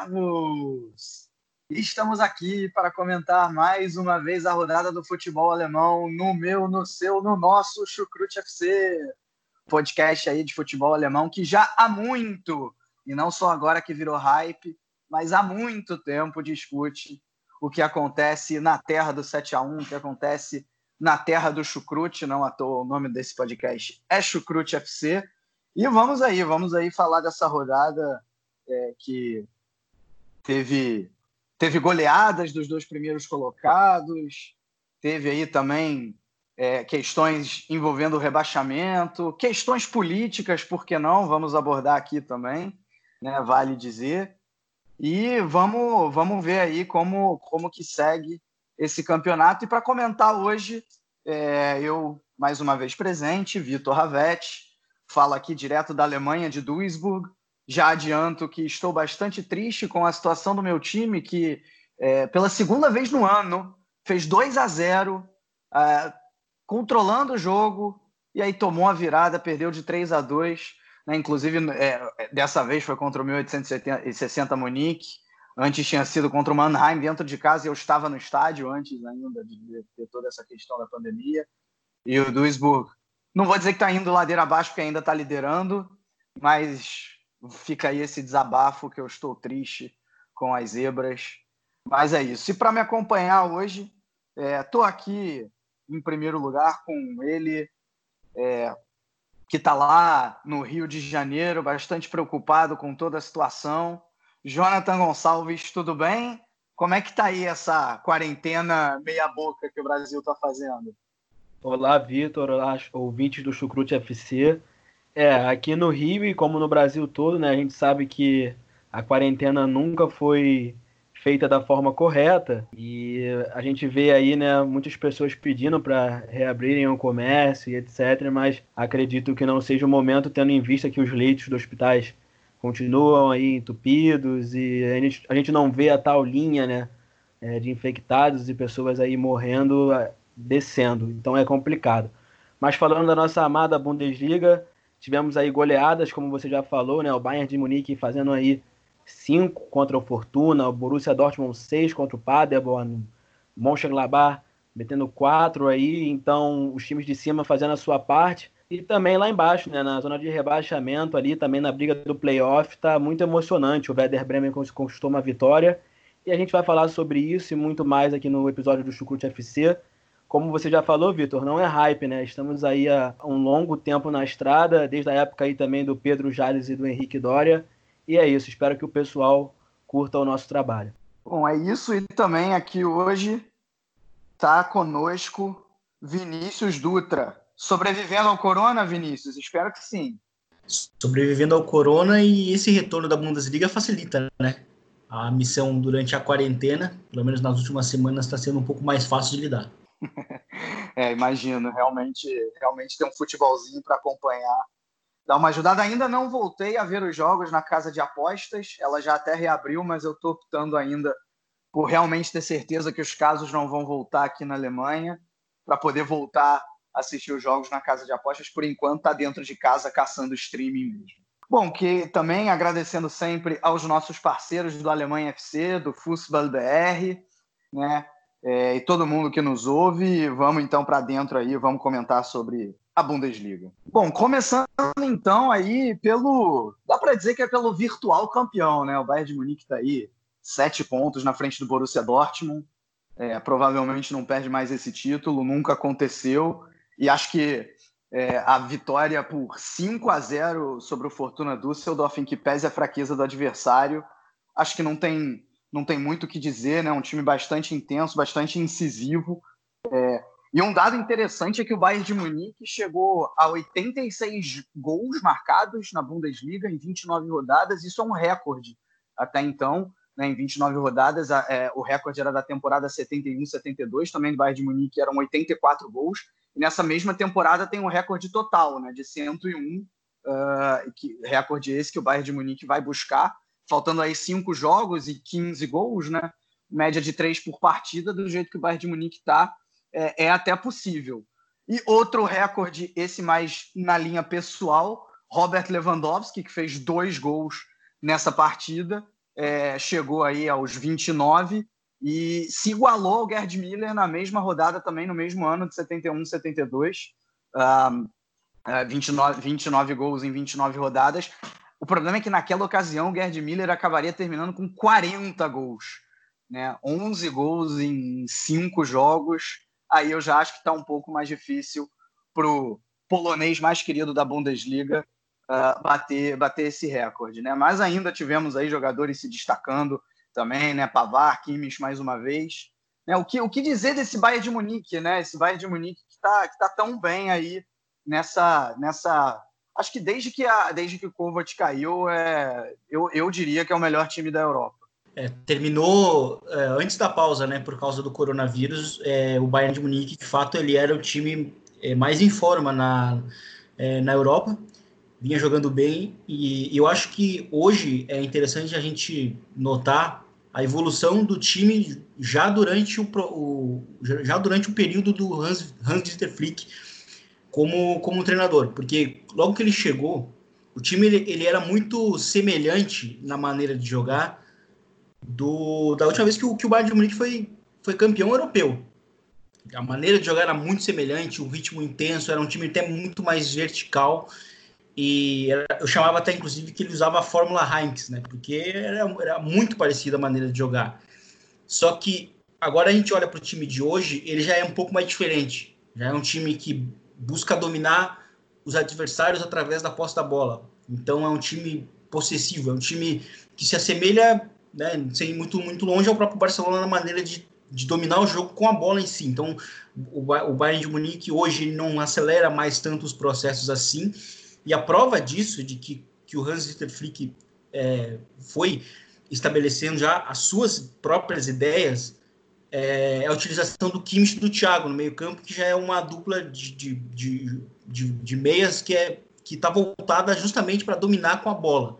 Servos! Estamos aqui para comentar mais uma vez a rodada do futebol alemão no meu, no seu, no nosso Chucrute FC, podcast aí de futebol alemão que já há muito, e não só agora que virou hype, mas há muito tempo discute o que acontece na terra do 7 a 1 o que acontece na terra do Chucrute, não à toa o nome desse podcast é Chucrute FC. E vamos aí, vamos aí falar dessa rodada é, que teve, teve goleadas dos dois primeiros colocados, teve aí também é, questões envolvendo o rebaixamento, questões políticas, por que não? Vamos abordar aqui também, né? vale dizer. E vamos, vamos ver aí como, como que segue esse campeonato. E para comentar hoje, é, eu, mais uma vez presente, Vitor Ravetti, fala aqui direto da Alemanha, de Duisburg, já adianto que estou bastante triste com a situação do meu time, que é, pela segunda vez no ano fez 2 a 0 é, controlando o jogo, e aí tomou a virada, perdeu de 3 a 2 né? Inclusive, é, dessa vez foi contra o 1860 Munique. Antes tinha sido contra o Mannheim dentro de casa e eu estava no estádio antes ainda de ter toda essa questão da pandemia. E o Duisburg, não vou dizer que está indo ladeira abaixo, porque ainda está liderando, mas fica aí esse desabafo que eu estou triste com as zebras. Mas é isso. E para me acompanhar hoje, estou é, aqui em primeiro lugar com ele, é, que está lá no Rio de Janeiro, bastante preocupado com toda a situação. Jonathan Gonçalves, tudo bem? Como é que está aí essa quarentena meia boca que o Brasil está fazendo? Olá, Vitor, olá, ouvintes do Chucrute FC. É, aqui no Rio e como no Brasil todo, né, a gente sabe que a quarentena nunca foi feita da forma correta e a gente vê aí, né, muitas pessoas pedindo para reabrirem o comércio e etc, mas acredito que não seja o momento tendo em vista que os leitos dos hospitais continuam aí entupidos e a gente, a gente não vê a tal linha, né, é, de infectados e pessoas aí morrendo, descendo, então é complicado. Mas falando da nossa amada Bundesliga, Tivemos aí goleadas, como você já falou, né? O Bayern de Munique fazendo aí 5 contra o Fortuna, o Borussia Dortmund 6 contra o Paderborn, Mönchengladbach metendo 4 aí, então os times de cima fazendo a sua parte. E também lá embaixo, né, na zona de rebaixamento ali, também na briga do playoff, tá muito emocionante. O Werder Bremen conquistou uma vitória. E a gente vai falar sobre isso e muito mais aqui no episódio do Chucrute FC. Como você já falou, Vitor, não é hype, né? Estamos aí há um longo tempo na estrada, desde a época aí também do Pedro Jales e do Henrique Dória. E é isso, espero que o pessoal curta o nosso trabalho. Bom, é isso e também aqui hoje está conosco Vinícius Dutra. Sobrevivendo ao corona, Vinícius? Espero que sim. Sobrevivendo ao corona e esse retorno da Bundesliga facilita, né? A missão durante a quarentena, pelo menos nas últimas semanas, está sendo um pouco mais fácil de lidar. É, imagino, realmente, realmente tem um futebolzinho para acompanhar. Dá uma ajudada. Ainda não voltei a ver os jogos na casa de apostas. Ela já até reabriu, mas eu estou optando ainda por realmente ter certeza que os casos não vão voltar aqui na Alemanha, para poder voltar a assistir os jogos na casa de apostas. Por enquanto, está dentro de casa caçando streaming mesmo. Bom, que também agradecendo sempre aos nossos parceiros do Alemanha FC, do Fußball BR, né? É, e todo mundo que nos ouve. Vamos então para dentro aí, vamos comentar sobre a Bundesliga. Bom, começando então aí pelo, dá para dizer que é pelo virtual campeão, né? O Bayern de Munique está aí sete pontos na frente do Borussia Dortmund. É, provavelmente não perde mais esse título, nunca aconteceu. E acho que é, a vitória por 5 a 0 sobre o Fortuna Düsseldorf, em que pese a fraqueza do adversário, acho que não tem não tem muito o que dizer, né? Um time bastante intenso, bastante incisivo. É, e um dado interessante é que o Bayern de Munique chegou a 86 gols marcados na Bundesliga em 29 rodadas. Isso é um recorde até então. Né, em 29 rodadas, é, o recorde era da temporada 71-72, também do Bayern de Munique, eram 84 gols. E nessa mesma temporada tem um recorde total, né, de 101, uh, ah, que, recorde esse que o Bayern de Munique vai buscar, faltando aí cinco jogos e 15 gols, né, média de três por partida, do jeito que o Bayern de Munique está é, é até possível. E outro recorde, esse mais na linha pessoal, Robert Lewandowski, que fez dois gols nessa partida, é, chegou aí aos 29 e se igualou ao Gerd Miller na mesma rodada também, no mesmo ano de 71, 72. Um, 29, 29 gols em 29 rodadas. O problema é que naquela ocasião o Gerd Miller acabaria terminando com 40 gols. Né? 11 gols em 5 jogos aí eu já acho que está um pouco mais difícil para o polonês mais querido da Bundesliga uh, bater, bater esse recorde. Né? Mas ainda tivemos aí jogadores se destacando também, né? Pavar, Kimmich mais uma vez. Né? O, que, o que dizer desse Bayern de Munique, né? Esse Bayern de Munique que está que tá tão bem aí nessa, nessa acho que desde que a desde que o Kovac caiu, é, eu, eu diria que é o melhor time da Europa. É, terminou é, antes da pausa, né, por causa do coronavírus, é, o Bayern de Munique, de fato, ele era o time é, mais em forma na, é, na Europa, vinha jogando bem, e, e, eu acho que hoje é interessante a gente notar a evolução do time já durante o, o já durante o período do Hans, Hans Dieter Flick como, como treinador, porque logo que ele chegou, o time ele, ele era muito semelhante na maneira de jogar, do, da última vez que o, que o Bayern de Munique foi, foi campeão europeu. A maneira de jogar era muito semelhante, o ritmo intenso, era um time até muito mais vertical. E era, eu chamava até, inclusive, que ele usava a fórmula Heinz, né? Porque era, era muito parecida a maneira de jogar. Só que agora a gente olha para o time de hoje, ele já é um pouco mais diferente. Já é um time que busca dominar os adversários através da posse da bola. Então é um time possessivo, é um time que se assemelha né, sem ir muito, muito longe, é o próprio Barcelona na maneira de, de dominar o jogo com a bola em si. Então, o, o Bayern de Munique hoje não acelera mais tanto os processos assim, e a prova disso, de que, que o Hans-Dieter Flick é, foi estabelecendo já as suas próprias ideias, é, a utilização do Kimmich e do Thiago no meio campo, que já é uma dupla de, de, de, de, de meias que é que está voltada justamente para dominar com a bola.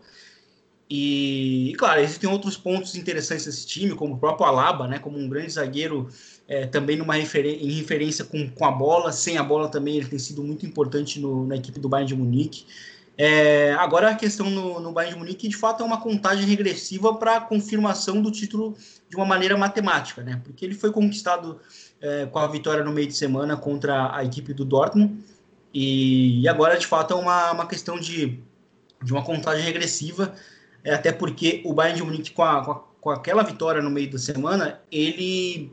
E, claro, existem outros pontos interessantes desse time, como o próprio Alaba, né, como um grande zagueiro, é, também numa referen em referência com, com a bola, sem a bola também ele tem sido muito importante no, na equipe do Bayern de Munique. É, agora a questão no, no Bayern de Munique, de fato, é uma contagem regressiva para a confirmação do título de uma maneira matemática, né, porque ele foi conquistado é, com a vitória no meio de semana contra a equipe do Dortmund, e, e agora, de fato, é uma, uma questão de, de uma contagem regressiva, é, até porque o Bayern de Munique, com, a, com, a, com aquela vitória no meio da semana, ele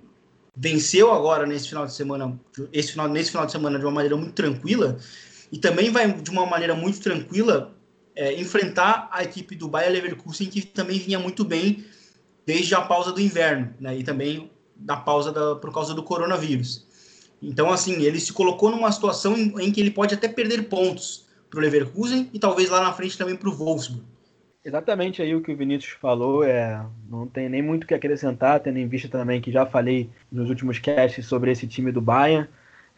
venceu agora nesse final de semana, esse final, nesse final de semana de uma maneira muito tranquila, e também vai de uma maneira muito tranquila é, enfrentar a equipe do Bayer Leverkusen, que também vinha muito bem desde a pausa do inverno, né, e também da pausa da, por causa do coronavírus. Então, assim, ele se colocou numa situação em, em que ele pode até perder pontos para o Leverkusen e talvez lá na frente também para o Wolfsburg. Exatamente aí o que o Vinícius falou, é, não tem nem muito o que acrescentar, tendo em vista também que já falei nos últimos casts sobre esse time do Bayern.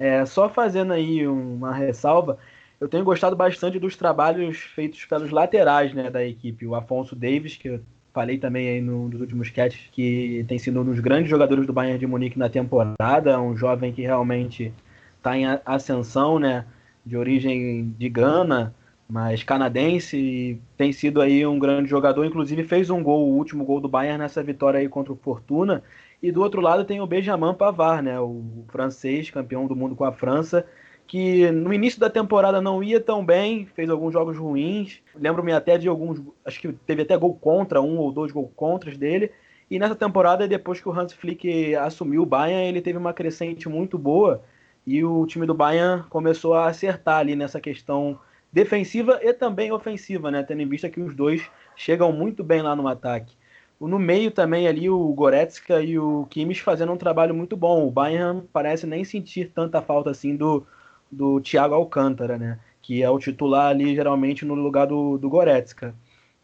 É, só fazendo aí uma ressalva, eu tenho gostado bastante dos trabalhos feitos pelos laterais né, da equipe. O Afonso Davis, que eu falei também aí no, nos últimos casts, que tem sido um dos grandes jogadores do Bayern de Munique na temporada, um jovem que realmente está em ascensão, né, de origem de Gana, mas canadense, tem sido aí um grande jogador, inclusive fez um gol, o último gol do Bayern nessa vitória aí contra o Fortuna. E do outro lado tem o Benjamin Pavard, né, o francês, campeão do mundo com a França, que no início da temporada não ia tão bem, fez alguns jogos ruins. Lembro-me até de alguns, acho que teve até gol contra, um ou dois gol contras dele. E nessa temporada, depois que o Hans Flick assumiu o Bayern, ele teve uma crescente muito boa e o time do Bayern começou a acertar ali nessa questão defensiva e também ofensiva, né? Tendo em vista que os dois chegam muito bem lá no ataque. No meio também ali o Goretzka e o Kimmich fazendo um trabalho muito bom. O Bayern parece nem sentir tanta falta assim do, do Thiago Alcântara, né? Que é o titular ali geralmente no lugar do, do Goretzka.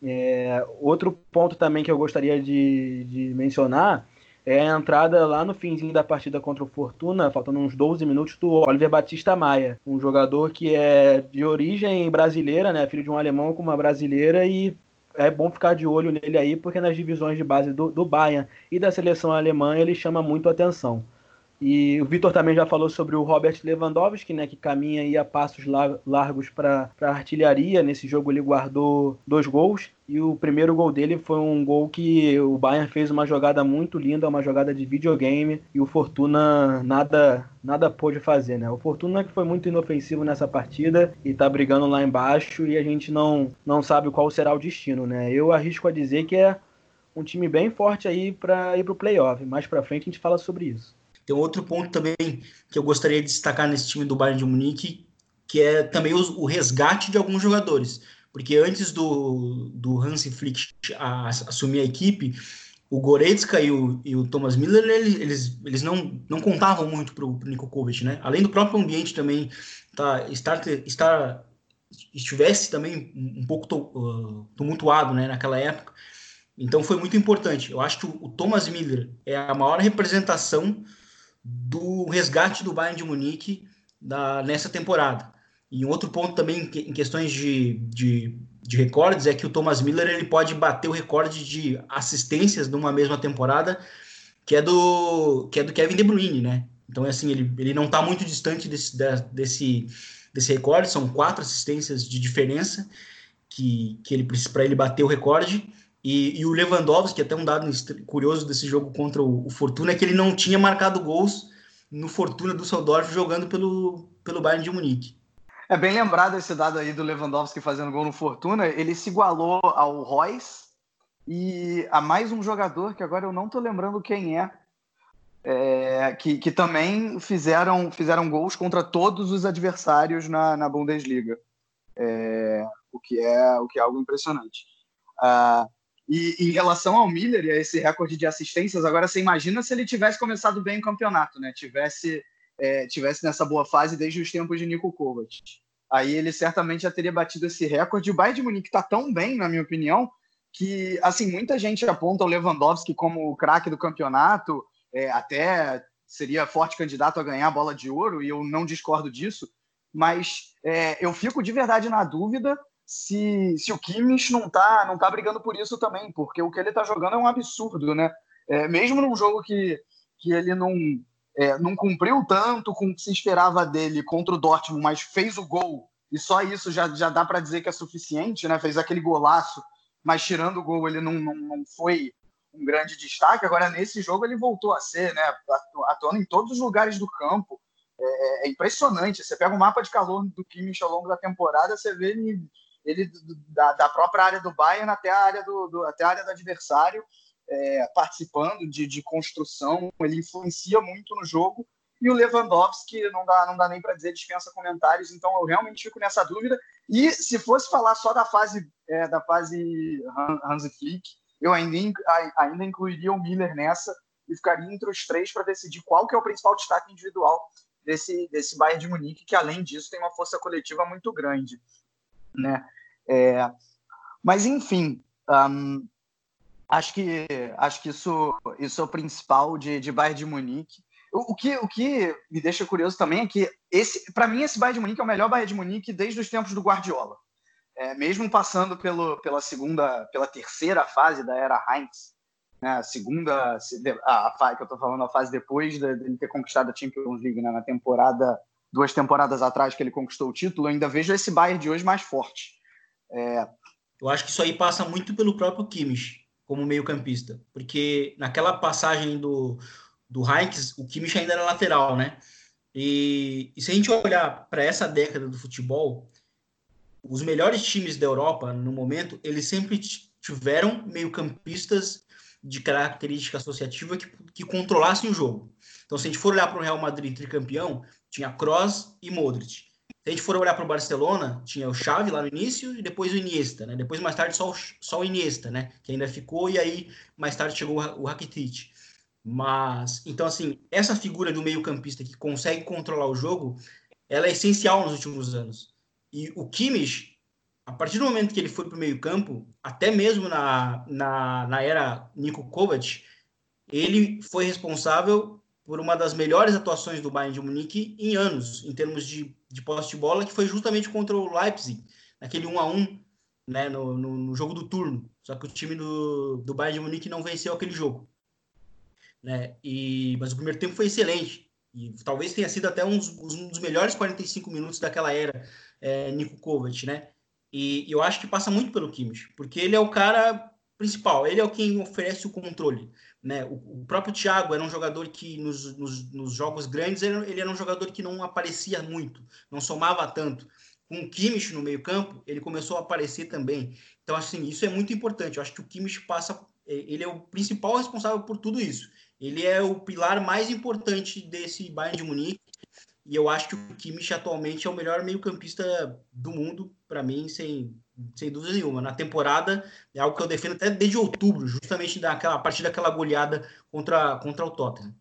É, outro ponto também que eu gostaria de, de mencionar é a entrada lá no finzinho da partida contra o Fortuna, faltando uns 12 minutos, do Oliver Batista Maia, um jogador que é de origem brasileira, né, filho de um alemão com uma brasileira e é bom ficar de olho nele aí, porque nas divisões de base do, do Bayern e da seleção alemã ele chama muito atenção. E o Vitor também já falou sobre o Robert Lewandowski, né, que caminha aí a passos largos para a artilharia. Nesse jogo ele guardou dois gols e o primeiro gol dele foi um gol que o Bayern fez uma jogada muito linda, uma jogada de videogame e o Fortuna nada nada pôde fazer, né? O Fortuna que foi muito inofensivo nessa partida e tá brigando lá embaixo e a gente não não sabe qual será o destino, né? Eu arrisco a dizer que é um time bem forte aí para ir para o playoff. Mais para frente a gente fala sobre isso. Tem outro ponto também que eu gostaria de destacar nesse time do Bayern de Munique, que é também o, o resgate de alguns jogadores. Porque antes do, do Hansi Flick a, a assumir a equipe, o Goretzka e o, e o Thomas Miller, eles, eles, não, não contavam muito para o Niko Kovac, né? Além do próprio ambiente também tá, estar, estar estivesse também um pouco uh, tumultuado né, naquela época. Então foi muito importante. Eu acho que o, o Thomas Miller é a maior representação do resgate do Bayern de Munique da, nessa temporada. E outro ponto também em questões de, de, de, recordes é que o Thomas Miller ele pode bater o recorde de assistências numa mesma temporada, que é do, que é do Kevin De Bruyne, né? Então, é assim, ele, ele não está muito distante desse, desse, desse recorde, são quatro assistências de diferença que, que ele precisa para ele bater o recorde. E, e, o Lewandowski, até um dado curioso desse jogo contra o, o, Fortuna, é que ele não tinha marcado gols no Fortuna do Düsseldorf jogando pelo, pelo Bayern de Munique. É bem lembrado esse dado aí do Lewandowski fazendo gol no Fortuna. Ele se igualou ao Royce e a mais um jogador que agora eu não estou lembrando quem é, é que, que, também fizeram, fizeram gols contra todos os adversários na, na Bundesliga. É, o, que é, o que é algo impressionante. Uh, e em relação ao Miller e a esse recorde de assistências, agora você imagina se ele tivesse começado bem o campeonato, né? Tivesse, é, tivesse nessa boa fase desde os tempos de Nico Kovac. Aí ele certamente já teria batido esse recorde. O Bayern de Munique está tão bem, na minha opinião, que assim muita gente aponta o Lewandowski como o craque do campeonato, é, até seria forte candidato a ganhar a bola de ouro, e eu não discordo disso. Mas é, eu fico de verdade na dúvida se, se o Kimmich não tá, não tá brigando por isso também, porque o que ele tá jogando é um absurdo, né? É, mesmo num jogo que, que ele não, é, não cumpriu tanto com o que se esperava dele contra o Dortmund, mas fez o gol, e só isso já, já dá para dizer que é suficiente, né? Fez aquele golaço, mas tirando o gol ele não, não, não foi um grande destaque. Agora, nesse jogo, ele voltou a ser, né? Atuando em todos os lugares do campo. É, é impressionante. Você pega o mapa de calor do Kimmich ao longo da temporada, você vê ele ele da, da própria área do Bayern até a área do, do até a área do adversário, é, participando de, de construção, ele influencia muito no jogo. E o Lewandowski não dá, não dá nem para dizer, dispensa comentários, então eu realmente fico nessa dúvida. E se fosse falar só da fase é, da fase Hansi Flick, eu ainda, ainda incluiria o Miller nessa e ficaria entre os três para decidir qual que é o principal destaque individual desse, desse Bayern de Munique, que além disso tem uma força coletiva muito grande. Né? É, mas, enfim, um, acho que, acho que isso, isso é o principal de, de Bayern de Munique. O, o, que, o que me deixa curioso também é que, esse, para mim, esse Bayern de Munique é o melhor Bayern de Munique desde os tempos do Guardiola. É, mesmo passando pelo, pela segunda, pela terceira fase da era Heinz, né, a segunda, a, a, que eu estou falando, a fase depois de, de ele ter conquistado a Champions League, né, na temporada, duas temporadas atrás que ele conquistou o título, eu ainda vejo esse Bayern de hoje mais forte. É... Eu acho que isso aí passa muito pelo próprio Kimmich, como meio-campista, porque naquela passagem do, do Heinz, o Kimmich ainda era lateral, né? E, e se a gente olhar para essa década do futebol, os melhores times da Europa, no momento, eles sempre tiveram meio-campistas de característica associativa que, que controlassem o jogo. Então, se a gente for olhar para o Real Madrid tricampeão, tinha Kroos e Modric. Se a gente for olhar para o Barcelona, tinha o Xavi lá no início e depois o Iniesta, né? Depois, mais tarde, só o, só o Iniesta, né? Que ainda ficou e aí, mais tarde, chegou o Rakitic. Mas, então, assim, essa figura do meio-campista que consegue controlar o jogo, ela é essencial nos últimos anos. E o Kimmich, a partir do momento que ele foi para o meio-campo, até mesmo na, na, na era Niko Kovac, ele foi responsável por uma das melhores atuações do Bayern de Munique em anos, em termos de, de posse de bola, que foi justamente contra o Leipzig, naquele 1 a 1 né, no, no, no jogo do turno. Só que o time do, do Bayern de Munique não venceu aquele jogo. Né? E, mas o primeiro tempo foi excelente. E talvez tenha sido até um, um dos melhores 45 minutos daquela era, é, Niko Kovac, né? E, e eu acho que passa muito pelo Kimmich, porque ele é o cara principal, ele é o quem oferece o controle. Né? O, o próprio Thiago era um jogador que nos, nos, nos jogos grandes ele, ele, era um jogador que não aparecia muito, não somava tanto. Com o Kimmich no meio campo, ele começou a aparecer também. Então, assim, isso é muito importante. Eu acho que o Kimmich passa, é, ele é o principal responsável por tudo isso. Ele é o pilar mais importante desse Bayern de Munique e eu acho que o Kimmich atualmente é o melhor meio-campista do mundo, para mim, sem, sem dúvida nenhuma. Na temporada, é algo que eu defendo até desde outubro, justamente daquela, a partir daquela goleada contra, contra o Tottenham.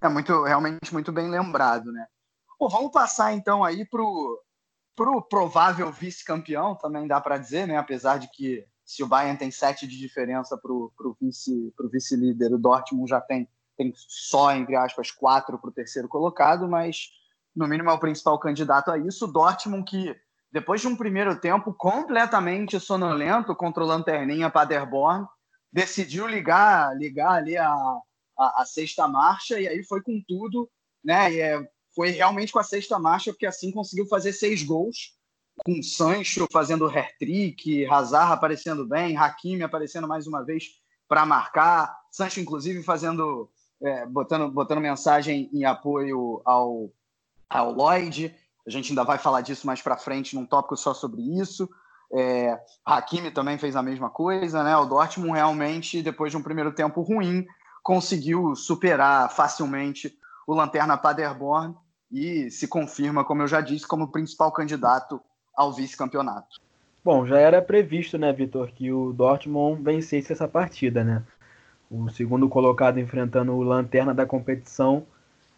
É muito, realmente muito bem lembrado, né? Bom, vamos passar então aí pro, pro provável vice-campeão, também dá para dizer, né? Apesar de que se o Bayern tem sete de diferença pro, pro vice pro vice-líder, o Dortmund já tem tem só, entre aspas, quatro para o terceiro colocado, mas no mínimo é o principal candidato a isso. Dortmund, que depois de um primeiro tempo completamente sonolento contra o Lanterninha Paderborn, decidiu ligar, ligar ali a, a, a, sexta marcha e aí foi com tudo, né? E é, foi realmente com a sexta marcha, porque assim conseguiu fazer seis gols, com Sancho fazendo hat-trick, Hazard aparecendo bem, Hakimi aparecendo mais uma vez para marcar, Sancho inclusive fazendo é, botando, botando mensagem em apoio ao, ao Lloyd. A gente ainda vai falar disso mais para frente num tópico só sobre isso. É, Hakimi também fez a mesma coisa, né? O Dortmund realmente, depois de um primeiro tempo ruim, conseguiu superar facilmente o Lanterna Paderborn e se confirma, como eu já disse, como principal candidato ao vice-campeonato. Bom, já era previsto, né, Vitor, que o Dortmund vencesse essa partida, né? O segundo colocado enfrentando o lanterna da competição,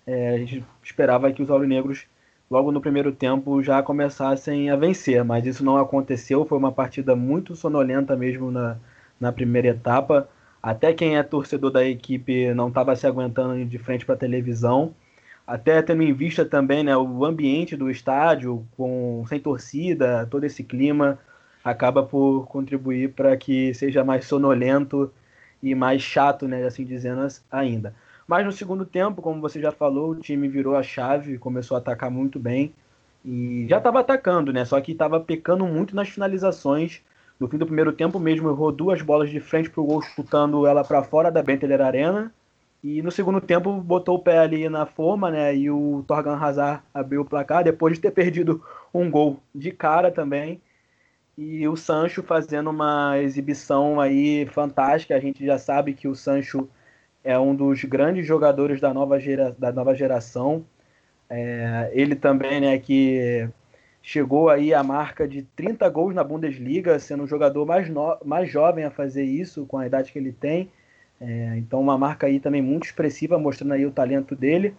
é, a gente esperava que os aurinegros logo no primeiro tempo já começassem a vencer, mas isso não aconteceu, foi uma partida muito sonolenta mesmo na, na primeira etapa, até quem é torcedor da equipe não estava se aguentando de frente para a televisão, até tendo em vista também né, o ambiente do estádio, com sem torcida, todo esse clima, acaba por contribuir para que seja mais sonolento e mais chato, né, assim dizendo ainda. Mas no segundo tempo, como você já falou, o time virou a chave, começou a atacar muito bem e já estava atacando, né? Só que estava pecando muito nas finalizações. No fim do primeiro tempo mesmo, errou duas bolas de frente para o gol, chutando ela para fora da Benteler Arena. E no segundo tempo botou o pé ali na forma, né? E o Torgan Hazard abriu o placar depois de ter perdido um gol de cara também e o Sancho fazendo uma exibição aí fantástica. A gente já sabe que o Sancho é um dos grandes jogadores da nova, gera, da nova geração. É, ele também, né, que chegou aí à marca de 30 gols na Bundesliga, sendo o jogador mais, no, mais jovem a fazer isso com a idade que ele tem. É, então, uma marca aí também muito expressiva, mostrando aí o talento dele.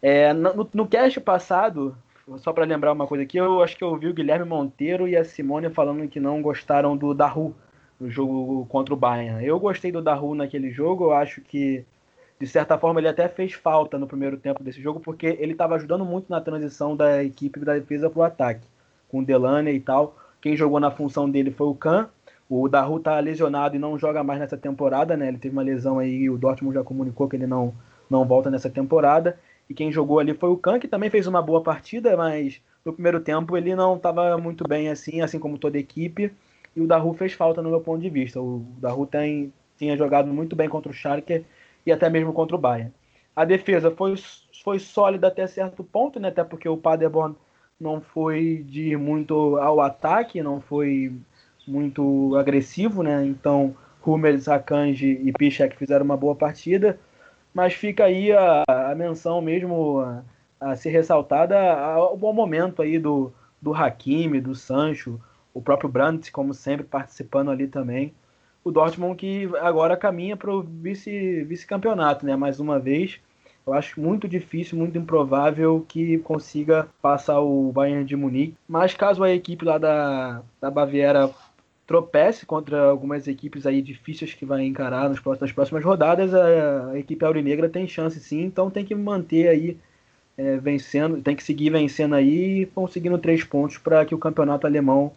É, no, no cast passado, só para lembrar uma coisa aqui, eu acho que eu ouvi o Guilherme Monteiro e a Simone falando que não gostaram do Daru no jogo contra o Bayern. Eu gostei do Daru naquele jogo, eu acho que de certa forma ele até fez falta no primeiro tempo desse jogo, porque ele estava ajudando muito na transição da equipe da defesa para o ataque, com o Delaney e tal. Quem jogou na função dele foi o Kahn. O Daru está lesionado e não joga mais nessa temporada, né? Ele teve uma lesão aí o Dortmund já comunicou que ele não, não volta nessa temporada. E quem jogou ali foi o Kahn, que também fez uma boa partida, mas no primeiro tempo ele não estava muito bem assim, assim como toda a equipe. E o Daru fez falta no meu ponto de vista. O Daru tem, tinha jogado muito bem contra o Schalke e até mesmo contra o Bayern. A defesa foi, foi sólida até certo ponto, né? até porque o Paderborn não foi de ir muito ao ataque, não foi muito agressivo, né? Então, Hummels, Akanji e Piszek fizeram uma boa partida mas fica aí a, a menção mesmo a ser ressaltada o bom momento aí do, do Hakimi, do Sancho, o próprio Brandt, como sempre, participando ali também. O Dortmund que agora caminha para o vice-campeonato, vice né? Mais uma vez. Eu acho muito difícil, muito improvável que consiga passar o Bayern de Munique. Mas caso a equipe lá da, da Baviera tropece contra algumas equipes aí difíceis que vai encarar nas próximas, nas próximas rodadas, a, a equipe aurinegra tem chance sim, então tem que manter aí é, vencendo, tem que seguir vencendo aí e conseguindo três pontos para que o campeonato alemão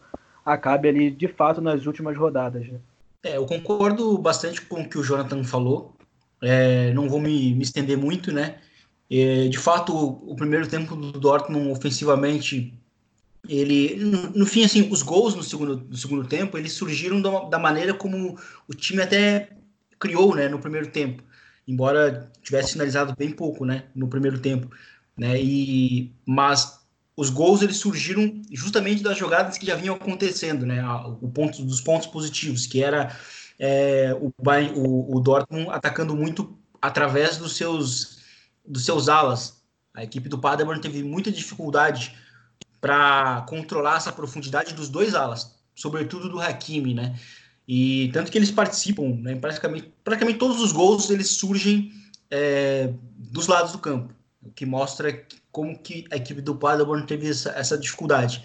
acabe ali de fato nas últimas rodadas. Né? É, eu concordo bastante com o que o Jonathan falou. É, não vou me, me, estender muito, né? É, de fato, o, o, primeiro tempo do Dortmund ofensivamente, ele, no, no, fim, assim, os gols no segundo, no segundo tempo, eles surgiram da, da maneira como o time até criou, né, no primeiro tempo, embora tivesse finalizado bem pouco, né, no primeiro tempo né? E mas os gols eles surgiram justamente das jogadas que já vinham acontecendo, né? O ponto dos pontos positivos, que era é, o, o, o Dortmund atacando muito através dos seus dos seus alas. A equipe do Paderborn teve muita dificuldade para controlar essa profundidade dos dois alas, sobretudo do Hakimi, né? E tanto que eles participam, né? praticamente, praticamente todos os gols eles surgem é, dos lados do campo o que mostra como que a equipe do Paderborn teve essa, essa dificuldade.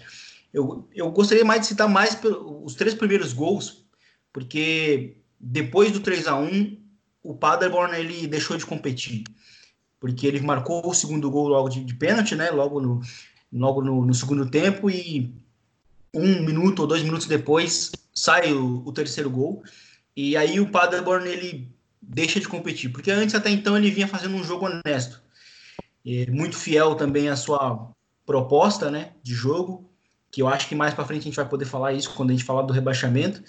Eu, eu gostaria mais de citar mais os três primeiros gols, porque depois do 3 a 1 o Paderborn ele deixou de competir, porque ele marcou o segundo gol logo de, de pênalti, né? Logo no, logo no, no, segundo tempo e um minuto ou dois minutos depois sai o, o terceiro gol e aí o Paderborn ele deixa de competir, porque antes até então ele vinha fazendo um jogo honesto muito fiel também à sua proposta né, de jogo, que eu acho que mais para frente a gente vai poder falar isso quando a gente falar do rebaixamento.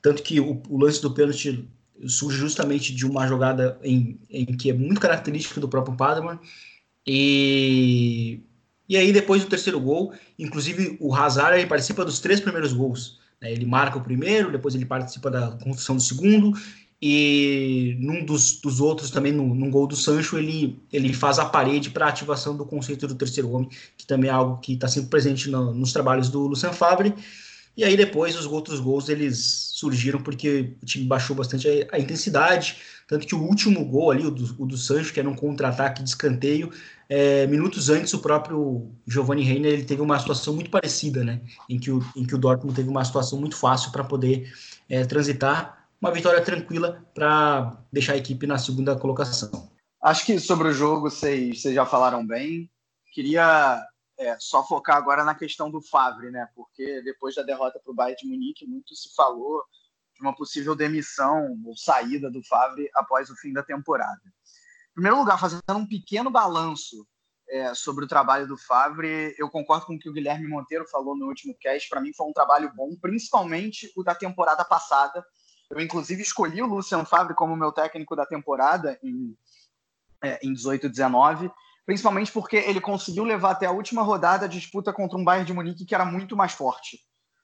Tanto que o, o lance do pênalti surge justamente de uma jogada em, em que é muito característica do próprio Paderborn. E, e aí, depois do terceiro gol, inclusive o Hazard ele participa dos três primeiros gols. Né? Ele marca o primeiro, depois ele participa da construção do segundo e num dos, dos outros também, no, num gol do Sancho, ele, ele faz a parede para ativação do conceito do terceiro homem, que também é algo que está sempre presente no, nos trabalhos do Lucien Favre. E aí depois os outros gols eles surgiram porque o time baixou bastante a, a intensidade, tanto que o último gol ali, o do, o do Sancho, que era um contra-ataque de escanteio, é, minutos antes o próprio Giovanni Reiner ele teve uma situação muito parecida, né, em que o, em que o Dortmund teve uma situação muito fácil para poder é, transitar uma vitória tranquila para deixar a equipe na segunda colocação. Acho que sobre o jogo vocês, vocês já falaram bem. Queria é, só focar agora na questão do Favre, né? Porque depois da derrota para o Bayern de Munique, muito se falou de uma possível demissão ou saída do Favre após o fim da temporada. Em primeiro lugar, fazendo um pequeno balanço é, sobre o trabalho do Favre, eu concordo com o que o Guilherme Monteiro falou no último cast. Para mim, foi um trabalho bom, principalmente o da temporada passada, eu, inclusive, escolhi o Lucian Favre como meu técnico da temporada em, é, em 18 19, principalmente porque ele conseguiu levar até a última rodada a disputa contra um Bayern de Munique que era muito mais forte.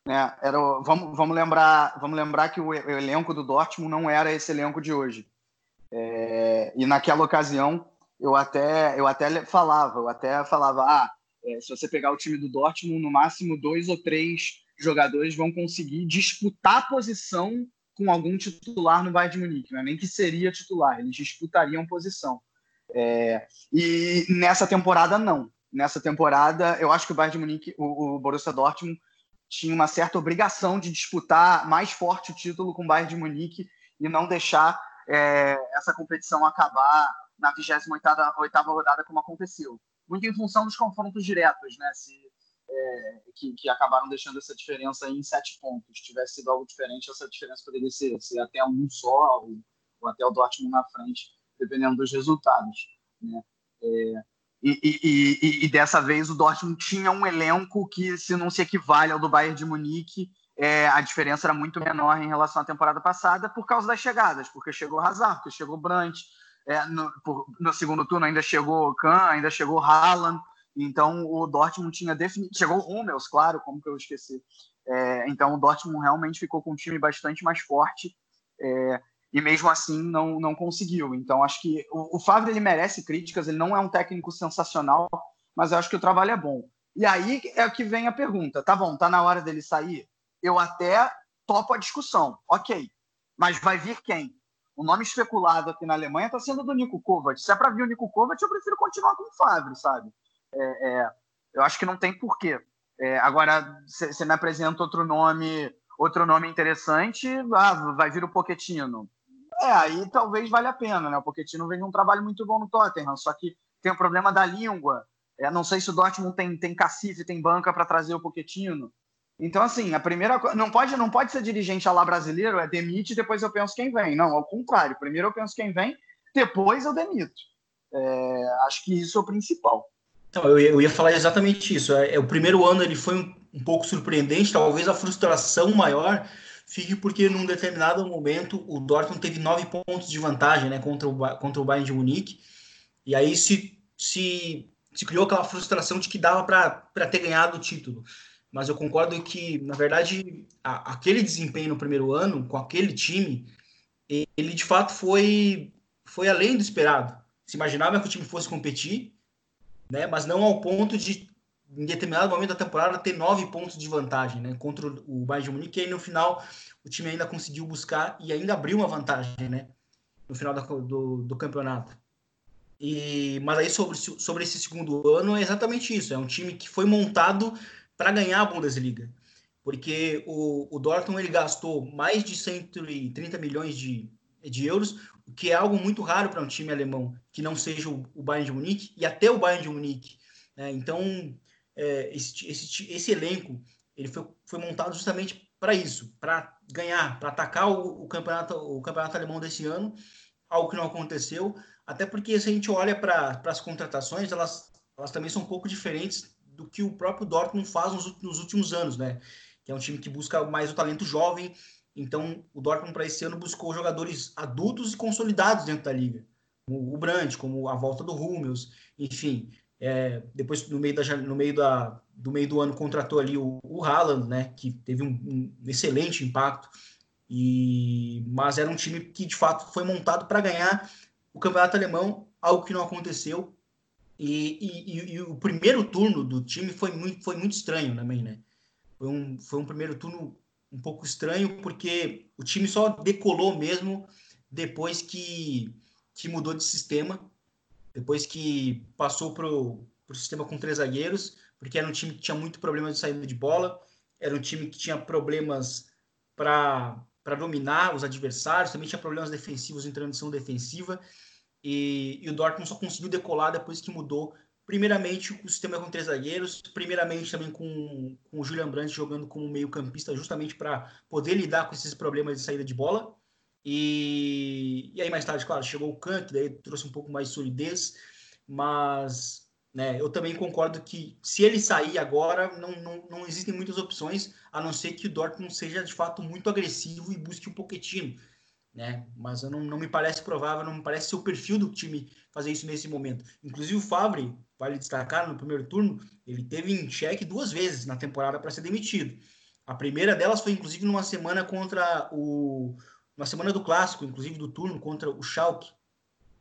Né? Era, vamos, vamos, lembrar, vamos lembrar que o, elenco do Dortmund não era esse elenco de hoje. É, e naquela ocasião, eu até, eu até falava, eu até falava, ah, é, se você pegar o time do Dortmund, no máximo dois ou três jogadores vão conseguir disputar posição com algum titular no Bayern de Munique, né? nem que seria titular, eles disputariam posição. É, e nessa temporada, não. Nessa temporada, eu acho que o Bayern de Munique, o, o Borussia Dortmund, tinha uma certa obrigação de disputar mais forte o título com o Bayern de Munique e não deixar é, essa competição acabar na 28ª rodada como aconteceu. Muito em função dos confrontos diretos, né? Se é, que, que, acabaram deixando essa diferença em sete pontos. Se tivesse sido algo diferente, essa diferença poderia ser, ser até um só, ou, ou, até o Dortmund na frente, dependendo dos resultados. Né? É, e, e, e, e, dessa vez o Dortmund tinha um elenco que, se não se equivale ao do Bayern de Munique, é, a diferença era muito menor em relação à temporada passada por causa das chegadas, porque chegou Hazard, porque chegou Brandt, é, no, por, no, segundo turno ainda chegou Kahn, ainda chegou Haaland, então o Dortmund tinha definido. Chegou Hummels, claro, como que eu esqueci. É, então o Dortmund realmente ficou com um time bastante mais forte é, e mesmo assim não, não conseguiu. Então acho que o, o Favre ele merece críticas, ele não é um técnico sensacional, mas eu acho que o trabalho é bom. E aí é que vem a pergunta: tá bom, tá na hora dele sair? Eu até topo a discussão, ok. Mas vai vir quem? O nome especulado aqui na Alemanha está sendo do Nico Kovac. Se é para vir o Nico Kovac, eu prefiro continuar com o Favre, sabe? É, é, eu acho que não tem porquê. É, agora, você me apresenta outro nome, outro nome interessante, ah, vai vir o Poquetino. É, aí talvez valha a pena, né? O Poquetino vem de um trabalho muito bom no Tottenham, só que tem o problema da língua. É, não sei se o Dortmund tem, tem cacife, tem banca para trazer o Poquetino. Então, assim, a primeira não pode não pode ser dirigente lá brasileiro, é demite depois eu penso quem vem. Não, ao contrário. Primeiro eu penso quem vem, depois eu demito. É, acho que isso é o principal. Então, eu eu ia falar exatamente isso. É, é, o primeiro ano ele foi um, um pouco surpreendente, talvez a frustração maior fique porque num determinado momento o Dortmund teve nove pontos de vantagem né, contra, o, contra o Bayern de Munique. E aí se, se, se criou aquela frustração de que dava para ter ganhado o título mas eu concordo que, na verdade, a, aquele desempenho no primeiro ano, com aquele time, ele de fato foi, foi além do esperado. Se imaginava que o time fosse competir, né, mas não ao ponto de, em determinado momento da temporada, ter nove pontos de vantagem né, contra o Bayern de Munique, e aí no final o time ainda conseguiu buscar e ainda abriu uma vantagem né, no final do, do campeonato. E, mas aí sobre, sobre esse segundo ano é exatamente isso. É um time que foi montado para ganhar a Bundesliga. Porque o, o Dortmund ele gastou mais de 130 milhões de, de euros, o que é algo muito raro para um time alemão, que não seja o, o, Bayern de Munique e até o Bayern de Munique. Né? Então, é, esse, esse, esse elenco ele foi, foi montado justamente para isso, para ganhar, para atacar o, o, campeonato, o campeonato alemão desse ano, algo que não aconteceu, até porque se a gente olha para as contratações, elas, elas também são um pouco diferentes do que o próprio Dortmund faz nos, nos últimos anos, né? Que é um time que busca mais o talento jovem. Então, o Dortmund para esse ano buscou jogadores adultos e consolidados dentro da liga. Como o Brandt, como a volta do Hummels, enfim. É, depois, no meio, da, no meio da, do meio do ano, contratou ali o, o Haaland, né? Que teve um, um excelente impacto. E, mas era um time que, de fato, foi montado para ganhar o campeonato alemão, algo que não aconteceu e, e, e, o primeiro turno do time foi muito, foi muito estranho também, né? Foi um, foi um primeiro turno um pouco estranho, porque o time só decolou mesmo depois que, que mudou de sistema, depois que passou para o sistema com três zagueiros, porque era um time que tinha muito problema de saída de bola, era um time que tinha problemas para dominar os adversários, também tinha problemas defensivos em transição defensiva, e, e, o Dortmund só conseguiu decolar depois que mudou, primeiramente, o sistema com três zagueiros, primeiramente também com, com o Julian Brandt jogando como meio-campista, justamente para poder lidar com esses problemas de saída de bola. E, e aí, mais tarde, claro, chegou o que daí trouxe um pouco mais de solidez, mas né, eu também concordo que se ele sair agora, não, não, não existem muitas opções, a não ser que o Dortmund seja de fato muito agressivo e busque um Pochettino né? Mas não, não me parece provável, não me parece ser o perfil do time fazer isso nesse momento. Inclusive o Fabre, vale destacar, no primeiro turno, ele teve em xeque duas vezes na temporada para ser demitido. A primeira delas foi inclusive numa semana contra o uma semana do clássico, inclusive do turno contra o Schalke,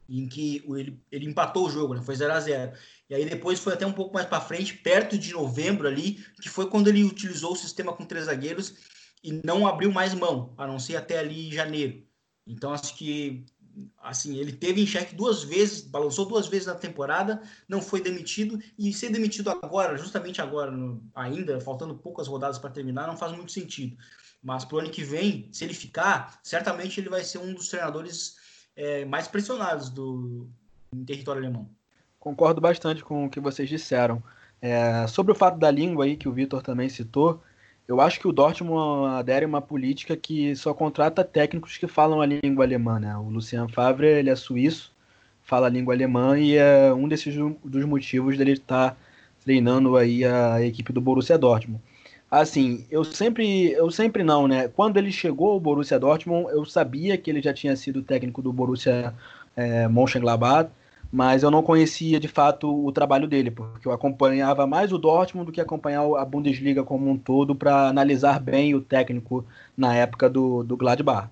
em que ele, ele empatou o jogo, né? Foi 0 a 0. E aí depois foi até um pouco mais para frente, perto de novembro ali, que foi quando ele utilizou o sistema com três zagueiros e não abriu mais mão, a não ser até ali janeiro. Então acho que assim, ele teve em xeque duas vezes, balançou duas vezes na temporada, não foi demitido e ser demitido agora, justamente agora, no, ainda faltando poucas rodadas para terminar, não faz muito sentido. Mas para o ano que vem, se ele ficar, certamente ele vai ser um dos treinadores é, mais pressionados do em território alemão. Concordo bastante com o que vocês disseram. É, sobre o fato da língua aí que o Vitor também citou, eu acho que o Dortmund adere a uma política que só contrata técnicos que falam a língua alemã, né? O Lucian Favre, ele é suíço, fala a língua alemã e é um desses dos motivos dele estar treinando aí a equipe do Borussia Dortmund. Assim, eu sempre, eu sempre não, né? Quando ele chegou ao Borussia Dortmund, eu sabia que ele já tinha sido técnico do Borussia é, Mönchengladbach, mas eu não conhecia de fato o trabalho dele, porque eu acompanhava mais o Dortmund do que acompanhar a Bundesliga como um todo para analisar bem o técnico na época do, do Gladbach.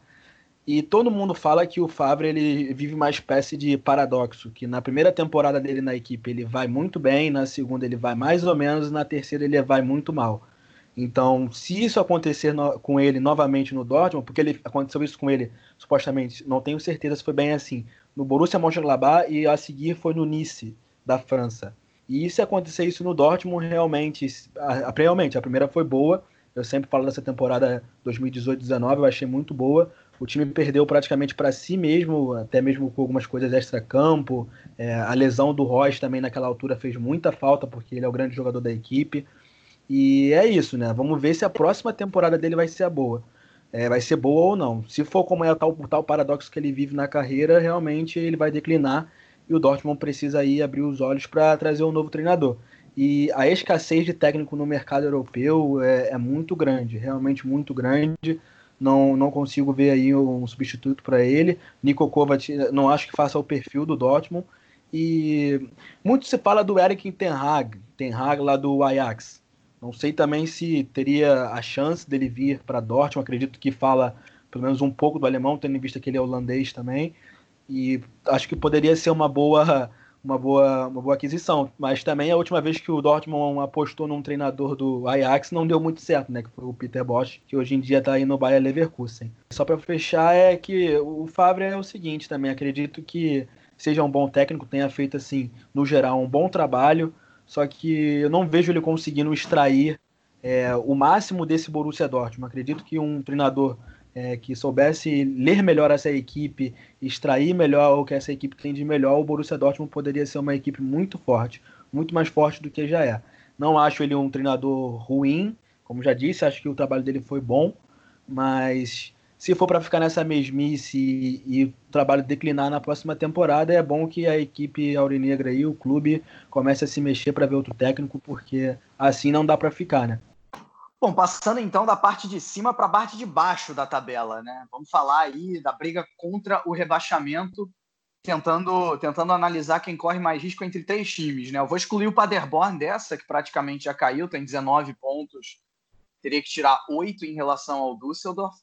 E todo mundo fala que o Favre ele vive uma espécie de paradoxo, que na primeira temporada dele na equipe ele vai muito bem, na segunda ele vai mais ou menos, na terceira ele vai muito mal. Então, se isso acontecer no, com ele novamente no Dortmund, porque ele aconteceu isso com ele, supostamente, não tenho certeza se foi bem assim, no Borussia Mönchengladbach e a seguir foi no Nice da França. E se acontecer isso no Dortmund, realmente, a, a, realmente, a primeira foi boa. Eu sempre falo dessa temporada 2018-19, eu achei muito boa. O time perdeu praticamente para si mesmo, até mesmo com algumas coisas extra-campo. É, a lesão do Royce também naquela altura fez muita falta, porque ele é o grande jogador da equipe. E é isso, né? Vamos ver se a próxima temporada dele vai ser a boa. É, vai ser boa ou não. Se for como é o tal, tal paradoxo que ele vive na carreira, realmente ele vai declinar e o Dortmund precisa aí abrir os olhos para trazer um novo treinador. E a escassez de técnico no mercado europeu é, é muito grande, realmente muito grande. Não, não consigo ver aí um substituto para ele. Nico Kovac não acho que faça o perfil do Dortmund. E muito se fala do Eric Ten Hag, Ten Hag lá do Ajax. Não sei também se teria a chance dele vir para Dortmund. Acredito que fala pelo menos um pouco do alemão, tendo em vista que ele é holandês também e acho que poderia ser uma boa uma boa, uma boa aquisição. Mas também a última vez que o Dortmund apostou num treinador do Ajax não deu muito certo, né? Que foi o Peter Bosch, que hoje em dia está aí no Bayer Leverkusen. Só para fechar é que o Favre é o seguinte também, acredito que seja um bom técnico, tenha feito assim, no geral, um bom trabalho, só que eu não vejo ele conseguindo extrair é, o máximo desse Borussia Dortmund. Acredito que um treinador é, que soubesse ler melhor essa equipe, extrair melhor o que essa equipe tem de melhor, o Borussia Dortmund poderia ser uma equipe muito forte, muito mais forte do que já é. Não acho ele um treinador ruim, como já disse, acho que o trabalho dele foi bom, mas se for para ficar nessa mesmice e, e, o trabalho declinar na próxima temporada, é bom que a equipe aurinegra e o clube comece a se mexer para ver outro técnico, porque assim não dá para ficar, né? Bom, passando então da parte de cima para a parte de baixo da tabela, né? Vamos falar aí da briga contra o rebaixamento, tentando, tentando analisar quem corre mais risco entre três times, né? Eu vou excluir o Paderborn dessa, que praticamente já caiu, tem 19 pontos, teria que tirar 8 em relação ao Düsseldorf.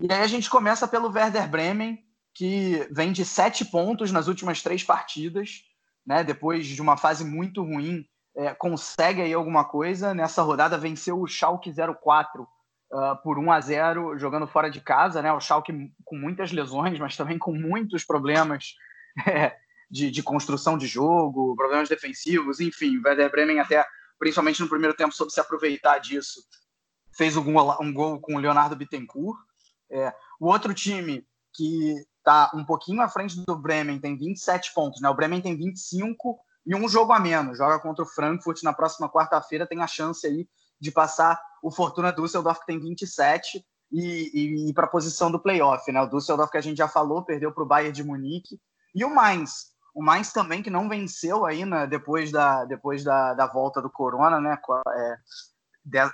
E aí a gente começa pelo Werder Bremen, que vem de 7 pontos nas últimas três partidas, né? Depois de uma fase muito ruim é, consegue aí alguma coisa. Nessa rodada venceu o Schalke 04 uh, ah, por 1 a 0 jogando fora de casa, né? O Schalke com muitas lesões, mas também com muitos problemas é, de, de, construção de jogo, problemas defensivos, enfim. O Werder Bremen até, principalmente no primeiro tempo, soube se aproveitar disso. Fez um gol, um gol com o Leonardo Bittencourt. É, o outro time que está um pouquinho à frente do Bremen tem 27 pontos, né? O Bremen tem 25 e um jogo a menos. Joga contra o Frankfurt na próxima quarta-feira, tem a chance aí de passar o Fortuna Düsseldorf, que tem 27, e, e ir para a posição do playoff. Né? O Düsseldorf, que a gente já falou, perdeu para o Bayern de Munique. E o Mainz. O Mainz também, que não venceu aí né, depois, da, depois da, da volta do Corona, né? É,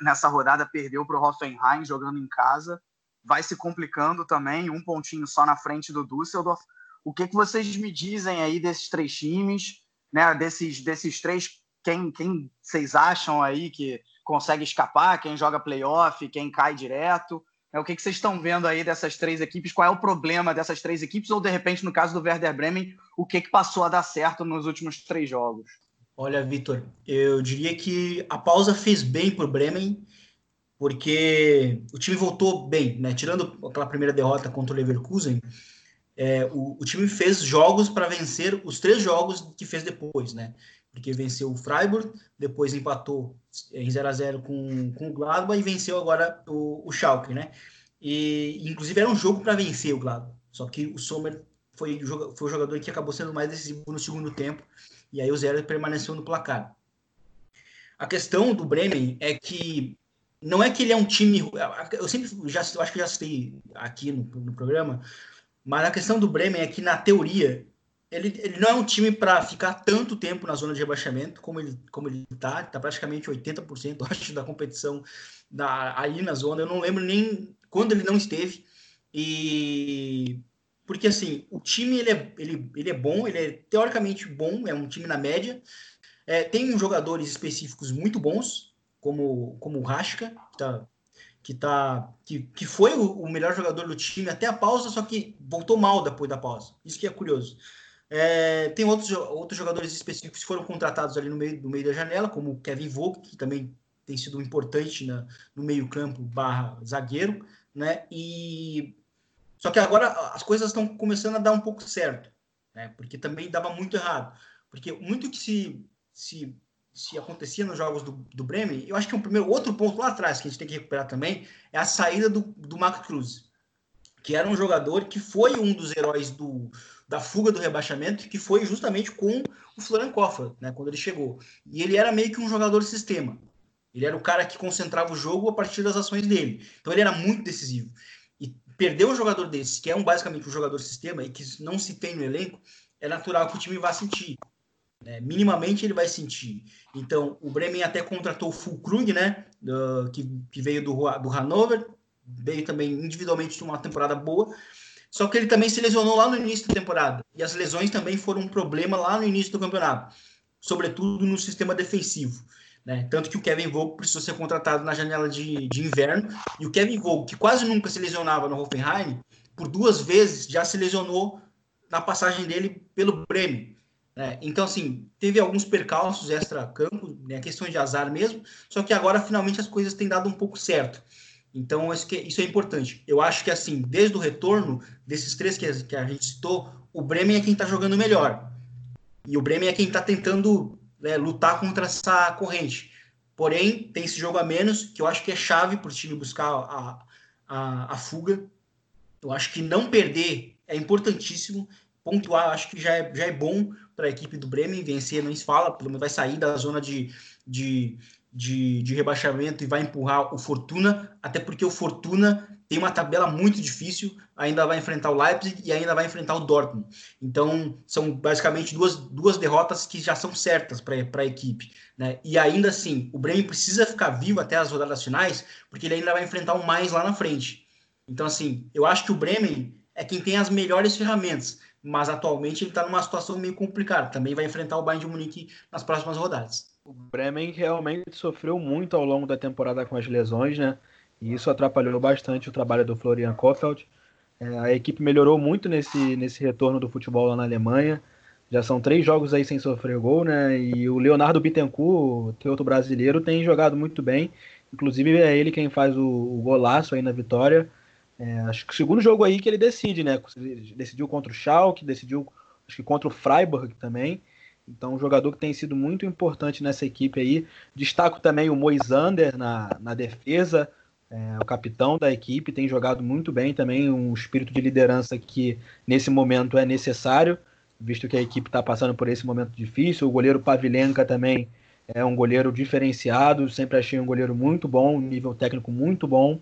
nessa rodada perdeu para o Hoffenheim jogando em casa. Vai se complicando também, um pontinho só na frente do Düsseldorf. O que, que vocês me dizem aí desses três times? né, desses, desses três, quem, quem vocês acham aí que consegue escapar, quem joga playoff, quem cai direto? É, o que, que vocês estão vendo aí dessas três equipes? Qual é o problema dessas três equipes? Ou, de repente, no caso do Werder Bremen, o que, que passou a dar certo nos últimos três jogos? Olha, Vitor, eu diria que a pausa fez bem para o Bremen, porque o time voltou bem, né? Tirando aquela primeira derrota contra o Leverkusen, é, o, o, time fez jogos para vencer os três jogos que fez depois, né? Porque venceu o Freiburg, depois empatou em 0 a 0 com, com o Gladbach e venceu agora o, o Schalke, né? E inclusive era um jogo para vencer o Gladbach, só que o Sommer foi, foi o jogador que acabou sendo mais decisivo no segundo tempo e aí o Zero permaneceu no placar. A questão do Bremen é que não é que ele é um time. Eu sempre já eu acho que já citei aqui no, no programa mas a questão do Bremen é que, na teoria, ele, ele não é um time para ficar tanto tempo na zona de rebaixamento como ele como ele está. Está praticamente 80%, acho, da competição da, aí na zona. Eu não lembro nem quando ele não esteve. E porque assim, o time ele é, ele, ele é bom, ele é teoricamente bom, é um time na média. É, tem jogadores específicos muito bons, como, como o Rasca, que, tá, que, tá, que, que foi o, o, melhor jogador do time até a pausa, só que voltou mal depois da pausa. Isso que é curioso. É, tem outros, outros jogadores específicos que foram contratados ali no meio, no meio da janela, como o Kevin Volk, que também tem sido importante na, no meio-campo barra zagueiro, né? E só que agora as coisas estão começando a dar um pouco certo, né? Porque também dava muito errado. Porque muito que se, se, se acontecia nos jogos do, do Bremen, eu acho que um primeiro outro ponto lá atrás que a gente tem que recuperar também é a saída do, do Marco Cruz, que era um jogador que foi um dos heróis do, da fuga do rebaixamento, que foi justamente com o Florian Koffer, né, quando ele chegou. E ele era meio que um jogador sistema. Ele era o cara que concentrava o jogo a partir das ações dele. Então ele era muito decisivo. E perder um jogador desse, que é um, basicamente um jogador sistema e que não se tem no elenco, é natural que o time vá sentir. Né? Minimamente ele vai sentir. Então o Bremen até contratou o Fulkrug, né? Do, que, que veio do, do Hannover, veio também individualmente de uma temporada boa. Só que ele também se lesionou lá no início da temporada. E as lesões também foram um problema lá no início do campeonato, sobretudo no sistema defensivo. Né? Tanto que o Kevin Volk precisou ser contratado na janela de, de inverno. E o Kevin Volk, que quase nunca se lesionava no Hoffenheim, por duas vezes já se lesionou na passagem dele pelo Bremen. Né? Então, assim, teve alguns percalços extra-campo, né? questões de azar mesmo, só que agora finalmente as coisas têm dado um pouco certo. Então, isso, que, isso é importante. Eu acho que, assim, desde o retorno desses três que, que a gente citou, o Bremen é quem está jogando melhor. E o Bremen é quem está tentando né, lutar contra essa corrente. Porém, tem esse jogo a menos, que eu acho que é chave para o time buscar a, a, a fuga. Eu acho que não perder é importantíssimo. Pontuar, acho que já é, já é bom para a equipe do Bremen. Vencer, não se fala, pelo menos vai sair da zona de, de, de, de rebaixamento e vai empurrar o Fortuna, até porque o Fortuna tem uma tabela muito difícil, ainda vai enfrentar o Leipzig e ainda vai enfrentar o Dortmund. Então, são basicamente duas, duas derrotas que já são certas para a equipe. Né? E ainda assim, o Bremen precisa ficar vivo até as rodadas finais, porque ele ainda vai enfrentar o mais lá na frente. Então, assim, eu acho que o Bremen é quem tem as melhores ferramentas, mas atualmente ele está numa situação meio complicada. Também vai enfrentar o Bayern de Munique nas próximas rodadas. O Bremen realmente sofreu muito ao longo da temporada com as lesões, né? E isso atrapalhou bastante o trabalho do Florian Kofeld. É, a equipe melhorou muito nesse, nesse retorno do futebol lá na Alemanha. Já são três jogos aí sem sofrer gol, né? E o Leonardo Bittencourt, é outro brasileiro, tem jogado muito bem. Inclusive é ele quem faz o, o golaço aí na vitória. É, acho que o segundo jogo aí que ele decide, né? Decidiu contra o Schalke, decidiu acho que contra o Freiburg também. Então, um jogador que tem sido muito importante nessa equipe aí. Destaco também o Moisander na, na defesa. É, o capitão da equipe tem jogado muito bem também, um espírito de liderança que nesse momento é necessário, visto que a equipe está passando por esse momento difícil. O goleiro Pavilenka também é um goleiro diferenciado, sempre achei um goleiro muito bom, nível técnico muito bom.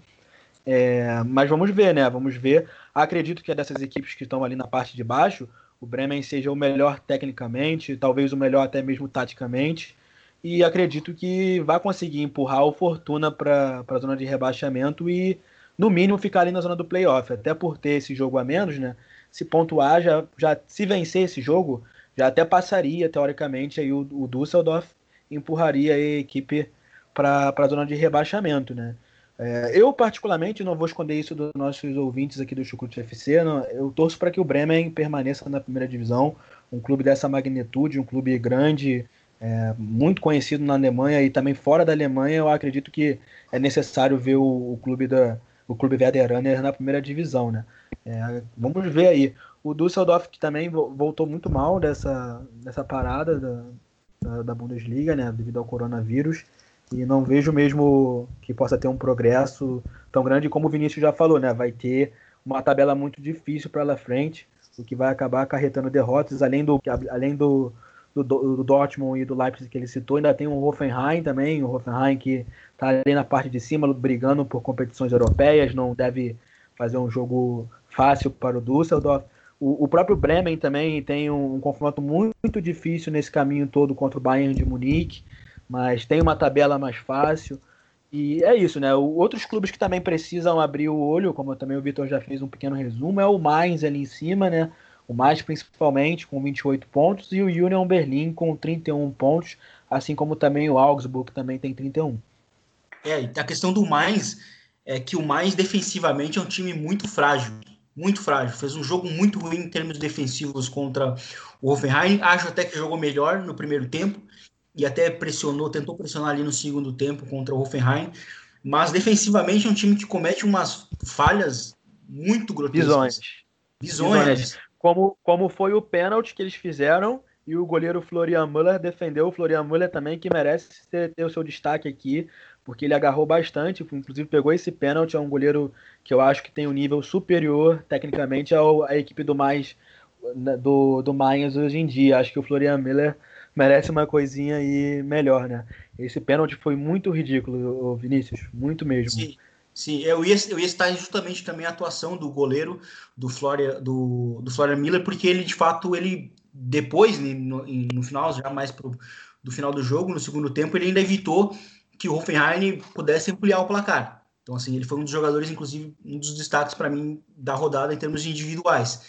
É, mas vamos ver, né? Vamos ver. Acredito que é dessas equipes que estão ali na parte de baixo, o Bremen seja o melhor tecnicamente, talvez o melhor até mesmo taticamente e acredito que vai conseguir empurrar o Fortuna para a zona de rebaixamento e, no mínimo, ficar ali na zona do playoff. Até por ter esse jogo a menos, né? Se pontuar, já, já se vencer esse jogo, já até passaria, teoricamente, aí o, o Düsseldorf empurraria a equipe para a zona de rebaixamento, né? É, eu, particularmente, não vou esconder isso dos nossos ouvintes aqui do Chucrute FC, não, eu torço para que o Bremen permaneça na primeira divisão, um clube dessa magnitude, um clube grande, é, muito conhecido na Alemanha e também fora da Alemanha, eu acredito que é necessário ver o, o clube da o clube Werderaner na primeira divisão, né? É, vamos ver aí. O Düsseldorf que também voltou muito mal dessa, dessa parada da, da, da Bundesliga, né? Devido ao coronavírus e não vejo mesmo que possa ter um progresso tão grande como o Vinícius já falou, né? Vai ter uma tabela muito difícil para lá frente, o que vai acabar acarretando derrotas, além do além do do, do, Dortmund e do Leipzig que ele citou, ainda tem o Hoffenheim também, o Hoffenheim que está ali na parte de cima brigando por competições europeias, não deve fazer um jogo fácil para o Düsseldorf. O, o próprio Bremen também tem um, um, confronto muito difícil nesse caminho todo contra o Bayern de Munique, mas tem uma tabela mais fácil. E é isso, né? Outros clubes que também precisam abrir o olho, como também o Vitor já fez um pequeno resumo, é o Mainz ali em cima, né? o mais principalmente com 28 pontos e o Union Berlin com 31 pontos, assim como também o Augsburg também tem 31. É, a questão do mais é que o mais defensivamente é um time muito frágil, muito frágil. Fez um jogo muito ruim em termos defensivos contra o Hoffenheim. Acho até que jogou melhor no primeiro tempo e até pressionou, tentou pressionar ali no segundo tempo contra o Hoffenheim. Mas defensivamente é um time que comete umas falhas muito grotescas. Visões. Visões. Visões. Como, como foi o pênalti que eles fizeram e o goleiro Florian Müller defendeu. O Florian Müller também, que merece ter, ter, o seu destaque aqui, porque ele agarrou bastante, inclusive pegou esse pênalti. É um goleiro que eu acho que tem um nível superior, tecnicamente, ao, à equipe do mais né, do, do Mainz hoje em dia. Acho que o Florian Müller merece uma coisinha aí melhor, né? Esse pênalti foi muito ridículo, Vinícius, muito mesmo. Sim. Sim, eu ia, eu ia justamente também a atuação do goleiro do Florian, do, do Florian Miller, porque ele, de fato, ele depois, né, no, no final, já mais pro, do final do jogo, no segundo tempo, ele ainda evitou que o Hoffenheim pudesse ampliar o placar. Então, assim, ele foi um dos jogadores, inclusive, um dos destaques para mim da rodada em termos individuais.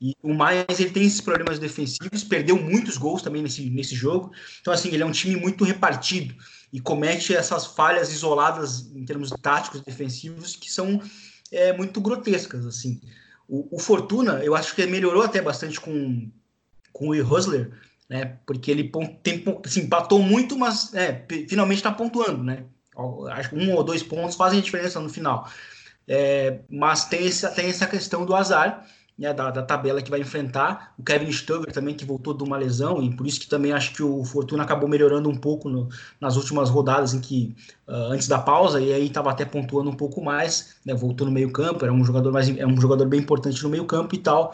E o mais, ele tem esses problemas defensivos, perdeu muitos gols também nesse, nesse jogo. Então, assim, ele é um time muito repartido e comete essas falhas isoladas em termos táticos defensivos que são é, muito grotescas, assim. O, o, Fortuna, eu acho que melhorou até bastante com, com o Husler, né? Porque ele tem, assim, empatou muito, mas é, finalmente está pontuando, né? Acho que um ou dois pontos fazem a diferença no final. É, mas tem, esse, tem essa questão do azar, né, da, da, tabela que vai enfrentar. O Kevin Stugger também, que voltou de uma lesão, e por isso que também acho que o Fortuna acabou melhorando um pouco no, nas últimas rodadas em que, uh, antes da pausa, e aí estava até pontuando um pouco mais, né, voltou no meio campo, era um jogador mais, é um jogador bem importante no meio campo e tal.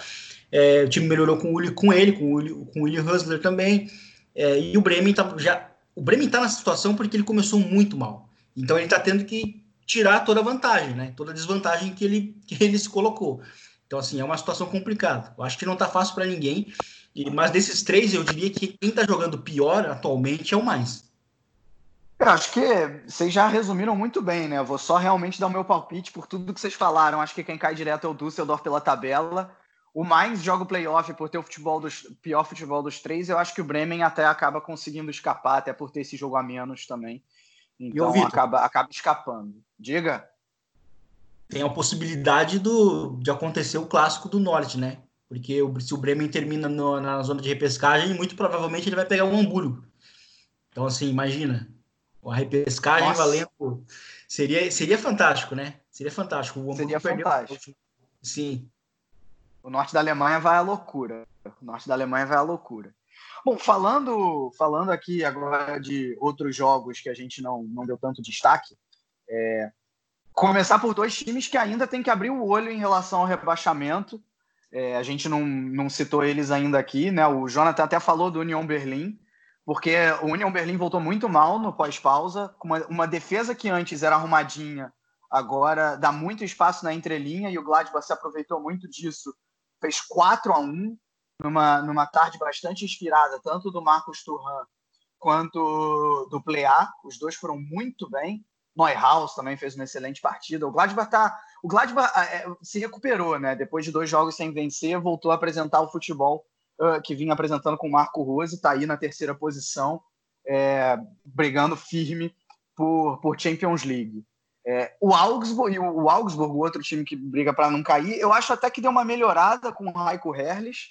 É, o time melhorou com, o, com ele, com o, com o William Hustler também, é, e o Bremen tá, já... O Bremen está nessa situação porque ele começou muito mal. Então ele está tendo que tirar toda a vantagem, né? Toda a desvantagem que ele, que ele se colocou. Então, assim, é uma situação complicada. Eu acho que não está fácil para ninguém. E, mas desses três, eu diria que quem está jogando pior atualmente é o mais. Eu acho que vocês já resumiram muito bem, né? Eu vou só realmente dar o meu palpite por tudo que vocês falaram. Acho que quem cai direto é o Düsseldorf pela tabela. O Mainz joga o playoff por ter o futebol dos, pior futebol dos três. Eu acho que o Bremen até acaba conseguindo escapar, até por ter esse jogo a menos também. Então acaba, acaba escapando. Diga tem a possibilidade do, de acontecer o clássico do norte, né? Porque o, se o Bremen termina no, na zona de repescagem, muito provavelmente ele vai pegar o Hamburgo. Então, assim, imagina. A repescagem Nossa. valendo. Seria, seria fantástico, né? Seria fantástico. O seria fantástico. Sim. O norte da Alemanha vai à loucura. O norte da Alemanha vai à loucura. Bom, falando, falando aqui agora de outros jogos que a gente não, não deu tanto destaque, é, Começar por dois times que ainda tem que abrir o olho em relação ao rebaixamento. É, a gente não, não citou eles ainda aqui, né? O Jonathan até falou do União Berlim, porque o União Berlim voltou muito mal no pós-pausa, com uma, uma defesa que antes era arrumadinha, agora dá muito espaço na entrelinha e o Gladbach se aproveitou muito disso. Fez 4 a 1 numa, numa tarde bastante inspirada, tanto do Marcos Turhan quanto do Plea. Os dois foram muito bem. Neuhaus também fez uma excelente partida. O Gladbach, tá, o Gladbach é, se recuperou, né? Depois de dois jogos sem vencer, voltou a apresentar o futebol uh, que vinha apresentando com o Marco Rose, está aí na terceira posição, é, brigando firme por, por Champions League. É, o Augsburg, o, o Augsburg, outro time que briga para não cair, eu acho até que deu uma melhorada com o Raiko Herrlich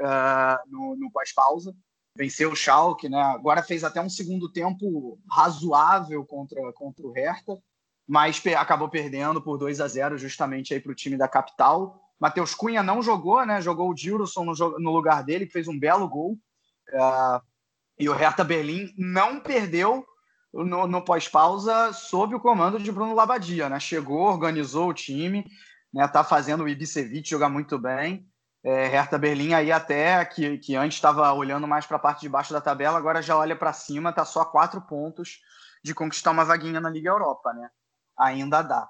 uh, no, no pós-pausa venceu o Schalke, né? Agora fez até um segundo tempo razoável contra, contra o Hertha, mas acabou perdendo por 2 a 0 justamente aí para o time da capital. Matheus Cunha não jogou, né? Jogou o Dilson no, no lugar dele, fez um belo gol. Uh, e o Hertha Berlim não perdeu no, no pós-pausa sob o comando de Bruno Labadia, né? Chegou, organizou o time, né? Tá fazendo o Ibisevic jogar muito bem é, Hertha Berlim aí até, que, que antes estava olhando mais para a parte de baixo da tabela, agora já olha para cima, está só a quatro pontos de conquistar uma vaguinha na Liga Europa, né? Ainda dá.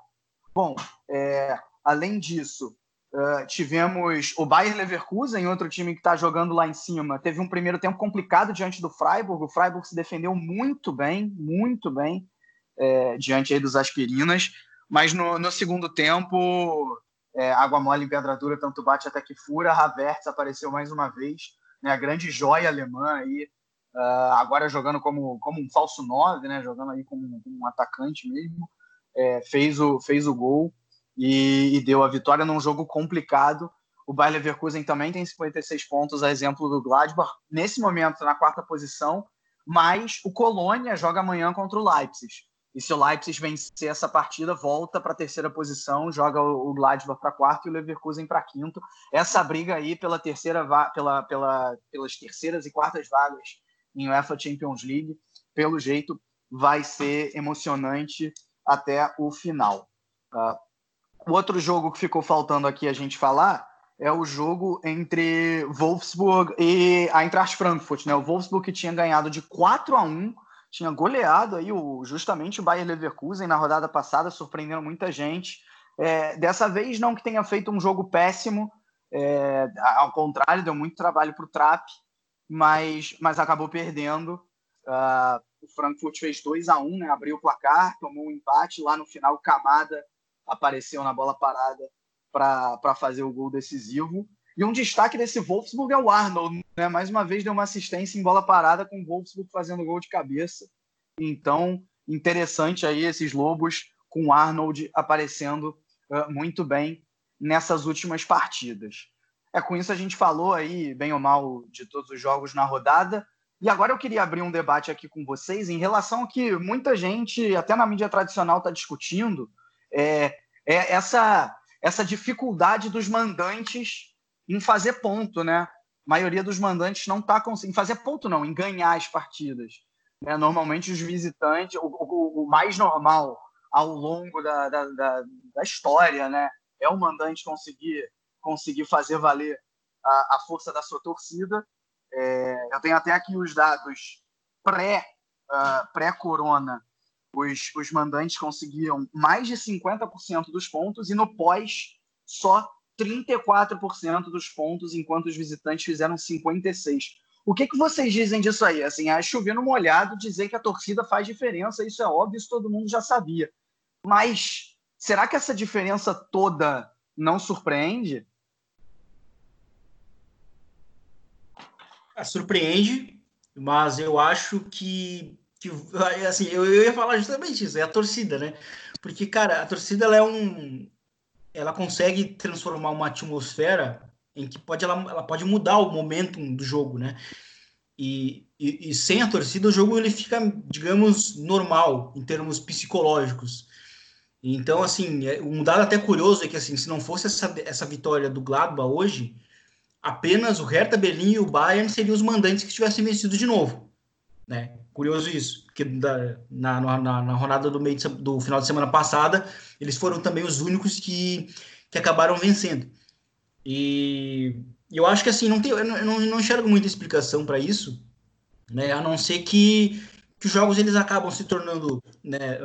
Bom, é, além disso, uh, tivemos o Bayer Leverkusen, outro time que está jogando lá em cima. Teve um primeiro tempo complicado diante do Freiburg. O Freiburg se defendeu muito bem, muito bem é, diante dos Aspirinas. Mas no, no segundo tempo, é, água mole em pedra dura, tanto bate até que fura. Havertz apareceu mais uma vez, né, a grande joia alemã aí, uh, agora jogando como, como um falso 9, né, jogando aí como, como um atacante mesmo. é, fez, o, fez o gol e, e, deu a vitória num jogo complicado. O Bayer Leverkusen também tem 56 pontos, a exemplo do Gladbach, nesse momento na quarta posição, mas o Colônia joga amanhã contra o Leipzig. E se o Leipzig vencer essa partida, volta para a terceira posição, joga o Gladbach para quarto e o Leverkusen para quinto. Essa briga aí pela terceira pela, pela, pelas terceiras e quartas vagas em UEFA Champions League, pelo jeito, vai ser emocionante até o final. Uh, o outro jogo que ficou faltando aqui a gente falar é o jogo entre Wolfsburg e Eintracht Frankfurt. Né? O Wolfsburg que tinha ganhado de 4 a 1 tinha goleado aí o, justamente o Bayer Leverkusen na rodada passada, surpreendendo muita gente. É, dessa vez, não que tenha feito um jogo péssimo, é, ao contrário, deu muito trabalho para o Trap, mas, mas acabou perdendo. Uh, o Frankfurt fez 2 a 1 né, abriu o placar, tomou um empate. Lá no final, Camada apareceu na bola parada para fazer o gol decisivo. E um destaque desse Wolfsburg é o Arnold, né? Mais uma vez deu uma assistência em bola parada com o Wolfsburg fazendo gol de cabeça. Então, interessante aí esses Lobos com o Arnold aparecendo uh, muito bem nessas últimas partidas. É com isso a gente falou aí, bem ou mal, de todos os jogos na rodada. E agora eu queria abrir um debate aqui com vocês em relação ao que muita gente, até na mídia tradicional, está discutindo, é, é essa, essa dificuldade dos mandantes em fazer ponto, né? A maioria dos mandantes não está conseguindo fazer ponto, não, em ganhar as partidas. Né? Normalmente os visitantes, o, o, o, mais normal ao longo da, da, da, da, história, né? É o mandante conseguir, conseguir fazer valer a, a força da sua torcida. É, eu tenho até aqui os dados pré, uh, pré-corona. Os, os mandantes conseguiam mais de 50% dos pontos e no pós só 34% dos pontos, enquanto os visitantes fizeram 56%. O que, que vocês dizem disso aí? Assim, é chover no molhado dizer que a torcida faz diferença, isso é óbvio, isso todo mundo já sabia. Mas será que essa diferença toda não surpreende? É, surpreende, mas eu acho que, que assim, eu, eu ia falar justamente isso, é a torcida, né? Porque, cara, a torcida ela é um, ela consegue transformar uma atmosfera em que pode, ela, ela pode mudar o momento do jogo, né? E, e, e, sem a torcida o jogo ele fica, digamos, normal em termos psicológicos. Então, assim, é, um dado até curioso é que, assim, se não fosse essa, essa vitória do Gladbach hoje, apenas o Hertha Berlim e o Bayern seriam os mandantes que tivessem vencido de novo, né? Curioso isso, porque na, na, na rodada do, meio de, do final de semana passada, eles foram também os únicos que, que acabaram vencendo. E eu acho que assim, não tem, eu não, não enxergo muita explicação para isso, né? A não ser que, que os jogos eles acabam se tornando né,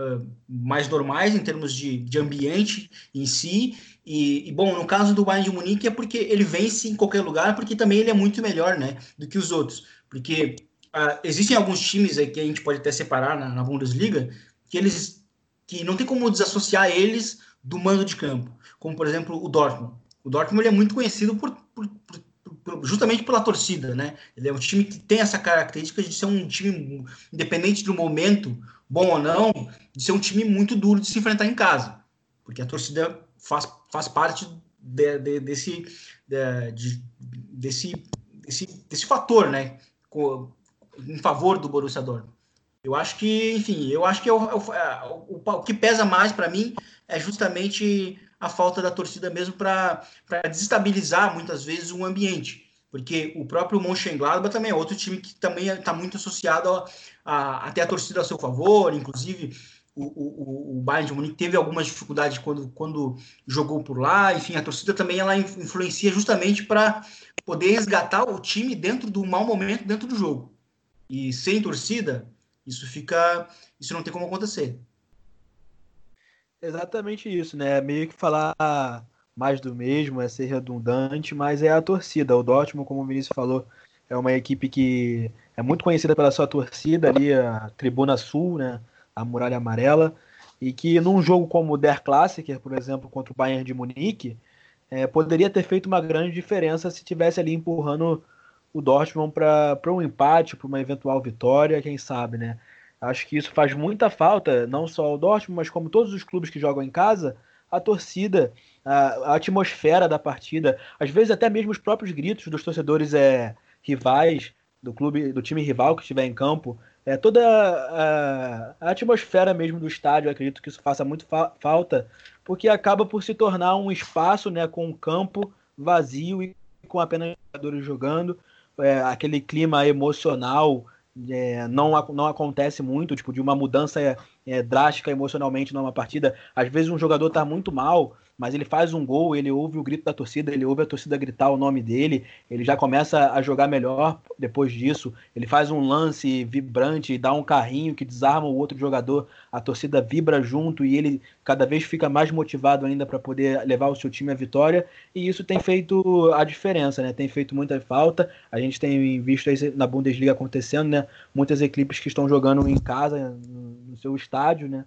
mais normais em termos de, de ambiente em si. E, e, bom, no caso do Bayern de Munique é porque ele vence em qualquer lugar, porque também ele é muito melhor, né, do que os outros. Porque Uh, existem alguns times aí que a gente pode até separar na, na, Bundesliga que eles que não tem como desassociar eles do mando de campo, como por exemplo o Dortmund. O Dortmund é muito conhecido por, por, por, justamente pela torcida, né? Ele é um time que tem essa característica de ser um time independente do momento, bom ou não, de ser um time muito duro de se enfrentar em casa, porque a torcida faz, faz parte de, de, desse, de, desse, desse, desse fator, né? Em favor do Borussia Dortmund. Eu acho que, enfim, eu acho que é o, é é, o, que pesa mais para mim é justamente a falta da torcida mesmo para desestabilizar muitas vezes o ambiente. Porque o próprio Mönchengladbach também é outro time que também está muito associado a, a, a, ter a torcida a seu favor, inclusive o, o, o Bayern de Munique teve algumas dificuldades quando, quando jogou por lá, enfim, a torcida também ela influencia justamente para poder resgatar o time dentro do mau momento dentro do jogo. E sem torcida, isso fica. Isso não tem como acontecer. Exatamente isso, né? Meio que falar mais do mesmo, é ser redundante, mas é a torcida. O Dortmund, como o Vinícius falou, é uma equipe que é muito conhecida pela sua torcida ali, a Tribuna Sul, né? A Muralha Amarela, e que num jogo como o Der Klassiker, por exemplo, contra o Bayern de Munique, é, poderia ter feito uma grande diferença se tivesse ali empurrando o Dortmund para um empate, para uma eventual vitória, quem sabe, né? Acho que isso faz muita falta, não só ao Dortmund, mas como todos os clubes que jogam em casa, a torcida, a, a atmosfera da partida, às vezes até mesmo os próprios gritos dos torcedores é, rivais do clube, do time rival que estiver em campo, é toda a, a, atmosfera mesmo do estádio, acredito que isso faça muito fa falta, porque acaba por se tornar um espaço, né, com um campo vazio e com apenas jogadores jogando, é, aquele clima emocional é, não, não acontece muito, tipo, de uma mudança é, drástica emocionalmente numa partida. Às vezes um jogador está muito mal, mas ele faz um gol, ele ouve o grito da torcida, ele ouve a torcida gritar o nome dele, ele já começa a jogar melhor depois disso, ele faz um lance vibrante, dá um carrinho que desarma o outro jogador, a torcida vibra junto e ele cada vez fica mais motivado ainda para poder levar o seu time à vitória, e isso tem feito a diferença, né? Tem feito muita falta. A gente tem visto na Bundesliga acontecendo, né? Muitas equipes que estão jogando em casa, no seu estádio, né?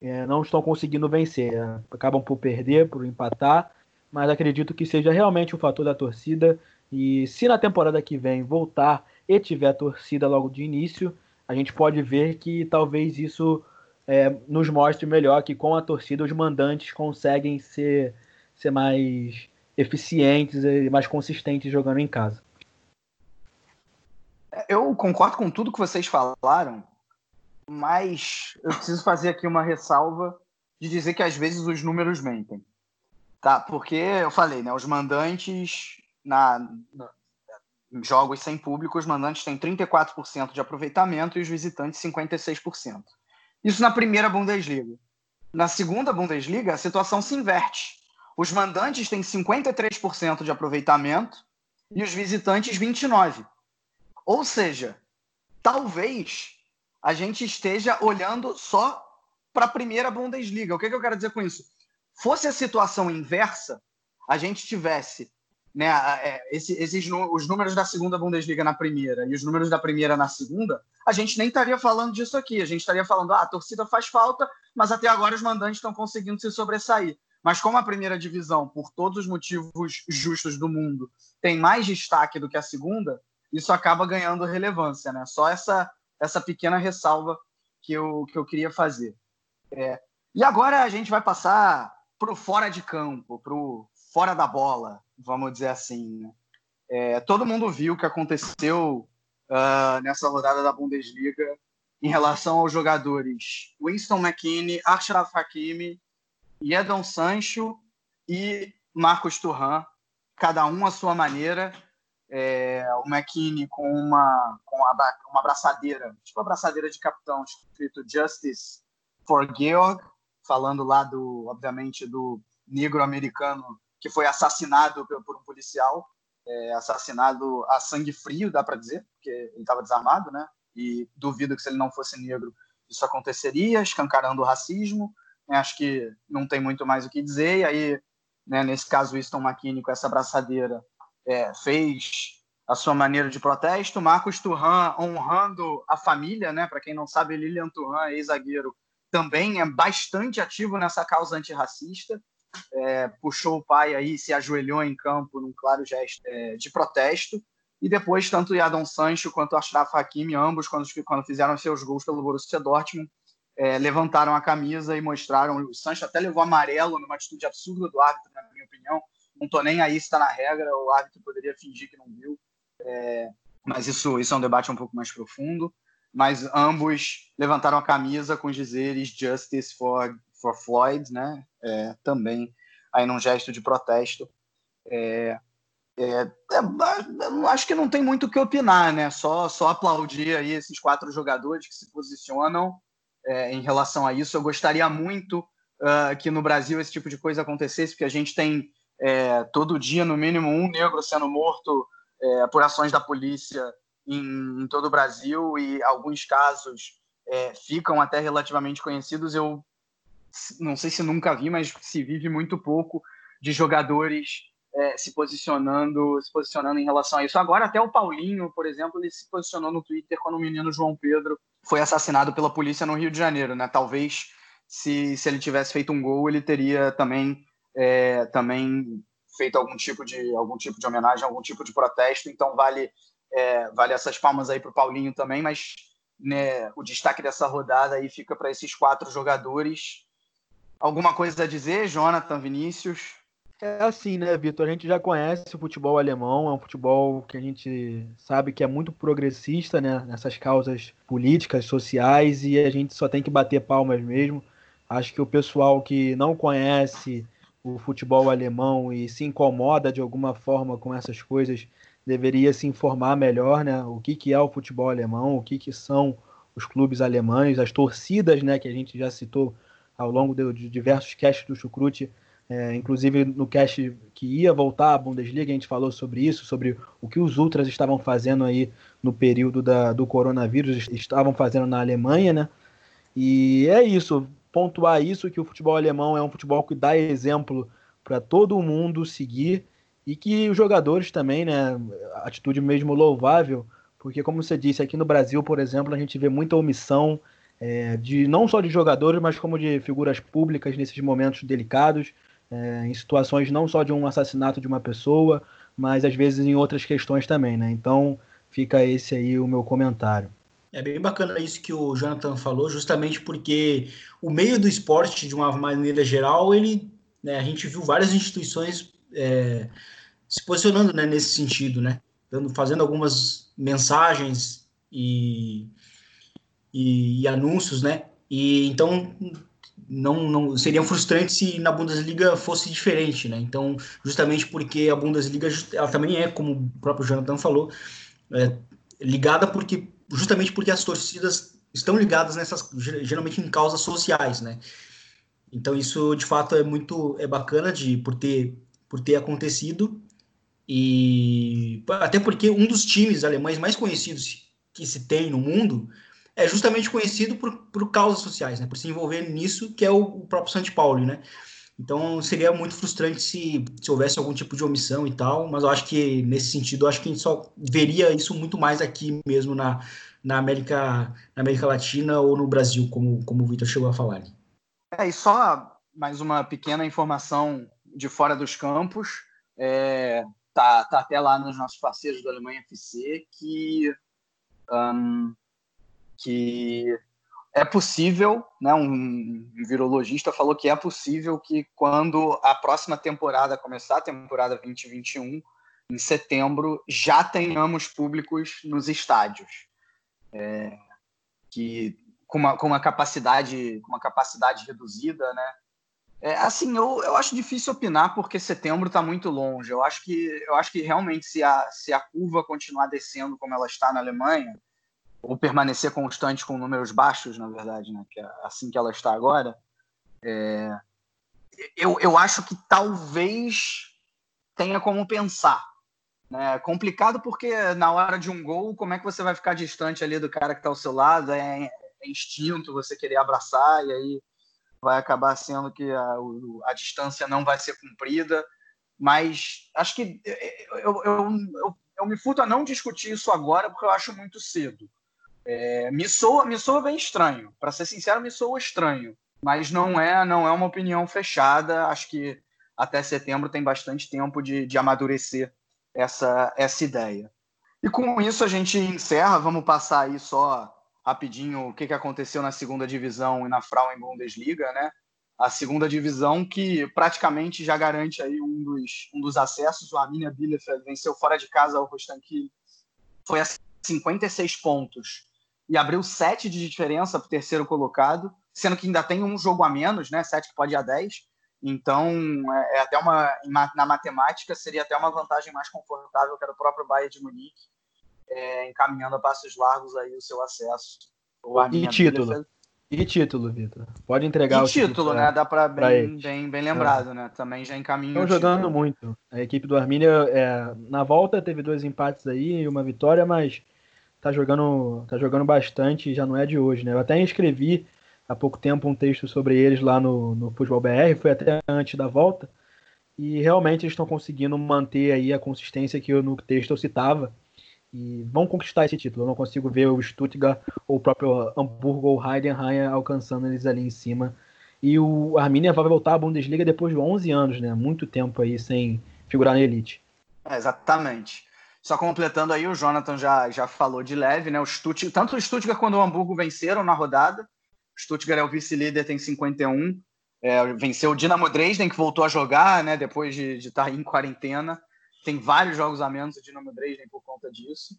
É, não estão conseguindo vencer. É, acabam por perder, por empatar, mas acredito que seja realmente o fator da torcida. E se na temporada que vem voltar e tiver torcida logo de início, a gente pode ver que talvez isso é, nos mostre melhor que com a torcida os mandantes conseguem ser, ser mais eficientes e mais consistentes jogando em casa. Eu concordo com tudo que vocês falaram, mas eu preciso fazer aqui uma ressalva de dizer que às vezes os números mentem. Tá? Porque eu falei, né? Os mandantes na, jogos sem público, os mandantes têm 34% de aproveitamento e os visitantes 56%. Isso na primeira Bundesliga. Na segunda Bundesliga, a situação se inverte. Os mandantes têm 53% de aproveitamento e os visitantes 29%. Ou seja, talvez a gente esteja olhando só para a primeira Bundesliga. O que, que eu quero dizer com isso? Fosse a situação inversa, a gente tivesse né, é, esses, esses, os números da segunda Bundesliga na primeira e os números da primeira na segunda, a gente nem estaria falando disso aqui. A gente estaria falando, ah, a torcida faz falta, mas até agora os mandantes estão conseguindo se sobressair. Mas como a primeira divisão, por todos os motivos justos do mundo, tem mais destaque do que a segunda, isso acaba ganhando relevância, né? Só essa essa pequena ressalva que eu, que eu queria fazer. É, e agora a gente vai passar para o fora de campo, para o fora da bola, vamos dizer assim. Né? É, todo mundo viu o que aconteceu uh, nessa rodada da Bundesliga em relação aos jogadores Winston McKinney, Ashraf Hakimi, Edon Sancho e Marcos Turhan, cada um à sua maneira, é, o McKinney com uma, com uma abraçadeira, tipo abraçadeira de capitão, escrito Justice for Georg, falando lá do, obviamente, do negro americano que foi assassinado por um policial, é, assassinado a sangue frio, dá para dizer, porque ele estava desarmado, né? E duvido que se ele não fosse negro isso aconteceria, escancarando o racismo. Né? Acho que não tem muito mais o que dizer. E aí, né, nesse caso, Winston McKinney com essa abraçadeira é, fez a sua maneira de protesto. Marcos Turhan honrando a família, né? Para quem não sabe, Lilian Turhan, ex-zagueiro, também é bastante ativo nessa causa antirracista. É, puxou o pai aí, se ajoelhou em campo num claro gesto é, de protesto. E depois, tanto Yadon Sancho quanto Ashraf Hakimi, ambos, quando, quando fizeram seus gols pelo Borussia Dortmund, é, levantaram a camisa e mostraram. O Sancho até levou amarelo numa atitude absurda do árbitro, na minha opinião, não tô nem aí se está na regra, o árbitro poderia fingir que não viu. É, mas isso, isso é um debate um pouco mais profundo. Mas ambos levantaram a camisa com os dizeres Justice for, for Floyd, né? É, também aí num gesto de protesto. É, é, é acho que não tem muito o que opinar, né? Só, só aplaudir aí esses quatro jogadores que se posicionam é, em relação a isso. Eu gostaria muito uh, que no Brasil esse tipo de coisa acontecesse, porque a gente tem é, todo dia, no mínimo, um negro sendo morto é, por ações da polícia em, em, todo o Brasil e alguns casos é, ficam até relativamente conhecidos. Eu não sei se nunca vi, mas se vive muito pouco de jogadores é, se posicionando se posicionando em relação a isso. Agora até o Paulinho, por exemplo, ele se posicionou no Twitter quando o menino João Pedro foi assassinado pela polícia no Rio de Janeiro, né? Talvez se, se ele tivesse feito um gol, ele teria também é, também feito algum tipo de algum tipo de homenagem, algum tipo de protesto. Então vale é, vale essas palmas aí para o Paulinho também, mas né, o destaque dessa rodada aí fica para esses quatro jogadores. Alguma coisa a dizer, Jonathan, Vinícius? É assim, né, Vitor? A gente já conhece o futebol alemão, é um futebol que a gente sabe que é muito progressista, né, nessas causas políticas, sociais, e a gente só tem que bater palmas mesmo. Acho que o pessoal que não conhece o futebol alemão e se incomoda de alguma forma com essas coisas deveria se informar melhor, né? O que, que é o futebol alemão, o que, que são os clubes alemães, as torcidas, né? Que a gente já citou ao longo de, diversos casts do Chucrute, é, inclusive no cast que ia voltar à Bundesliga, a gente falou sobre isso, sobre o que os ultras estavam fazendo aí no período da, do coronavírus, estavam fazendo na Alemanha, né? E é isso, pontuar isso, que o futebol alemão é um futebol que dá exemplo para todo mundo seguir e que os jogadores também, né, atitude mesmo louvável, porque como você disse, aqui no Brasil, por exemplo, a gente vê muita omissão é, de não só de jogadores, mas como de figuras públicas nesses momentos delicados, é, em situações não só de um assassinato de uma pessoa, mas às vezes em outras questões também, né? Então fica esse aí o meu comentário. É bem bacana isso que o Jonathan falou, justamente porque o meio do esporte, de uma maneira geral, ele, né, a gente viu várias instituições é, se posicionando né, nesse sentido, né? Dando, fazendo algumas mensagens e, e, e, anúncios, né? E então não, não seria frustrante se na Bundesliga fosse diferente, né? Então, justamente porque a Bundesliga ela também é, como o próprio Jonathan falou, é, ligada porque justamente porque as torcidas estão ligadas nessas geralmente em causas sociais, né? Então isso de fato é muito é bacana de por ter por ter acontecido e até porque um dos times alemães mais conhecidos que se tem no mundo é justamente conhecido por, por causas sociais, né? Por se envolver nisso, que é o, o próprio São Paulo, né? Então seria muito frustrante se, se houvesse algum tipo de omissão e tal, mas eu acho que nesse sentido, acho que a gente só veria isso muito mais aqui mesmo na, na, América, na América Latina ou no Brasil, como, como o Vitor chegou a falar. É, e só mais uma pequena informação de fora dos campos. É, tá, tá até lá nos nossos parceiros do Alemanha FC que, um, que é possível, né, um virologista falou que é possível que quando a próxima temporada começar, a temporada 2021, em setembro, já tenhamos públicos nos estádios. É, que com uma, com uma capacidade com uma capacidade reduzida, né? É, assim, eu, eu acho difícil opinar porque setembro está muito longe. Eu acho que eu acho que realmente se a, se a curva continuar descendo como ela está na Alemanha, ou permanecer constante com números baixos, na verdade, né, que é assim que ela está agora, é, eu, eu acho que talvez tenha como pensar. Né? É complicado porque na hora de um gol, como é que você vai ficar distante ali do cara que está ao seu lado? É, é instinto você querer abraçar e aí vai acabar sendo que a, a distância não vai ser cumprida. Mas acho que eu, eu, eu, eu, me furto a não discutir isso agora porque eu acho muito cedo. É, me, soa, me soa bem estranho. Para ser sincero, me soa estranho. Mas não é, não é uma opinião fechada. Acho que até setembro tem bastante tempo de, de amadurecer essa, essa ideia. E com isso a gente encerra. Vamos passar aí só rapidinho o que, que aconteceu na segunda divisão e na Frauen Bundesliga, né? A segunda divisão que praticamente já garante aí um dos, um dos acessos. O Arminia Bielefeld venceu fora de casa o Rostan foi a 56 pontos e abriu 7 de diferença para o terceiro colocado, sendo que ainda tem um jogo a menos, né? 7 que pode ir a 10. Então, é, é até uma na matemática seria até uma vantagem mais confortável que era o próprio Bayern de Munique é, encaminhando a passos largos aí o seu acesso. e título. E título, Vitor. Pode entregar e o título. título né? Dá para bem, bem, bem lembrado, é. né? Também já encaminhou. Estão jogando muito. A equipe do Armínia, é, na volta, teve dois empates aí e uma vitória, mas tá jogando, tá jogando bastante já não é de hoje, né? Eu até escrevi há pouco tempo um texto sobre eles lá no, no Futebol BR, foi até antes da volta, e realmente eles estão conseguindo manter aí a consistência que eu, no texto eu citava e vão conquistar esse título. Eu não consigo ver o Stuttgart ou o próprio Hamburgo ou Heidenheim alcançando eles ali em cima. E o Arminia vai voltar à Bundesliga depois de 11 anos, né? Muito tempo aí sem figurar na elite. É, exatamente. Só completando aí, o Jonathan já, já falou de leve, né? O Stuttgart, tanto o Stuttgart quanto o Hamburgo venceram na rodada. O Stuttgart é o vice-líder, tem 51. É, venceu o Dinamo Dresden, que voltou a jogar, né? Depois de, de estar em quarentena. Tem vários jogos a menos o Dinamo Dresden por conta disso.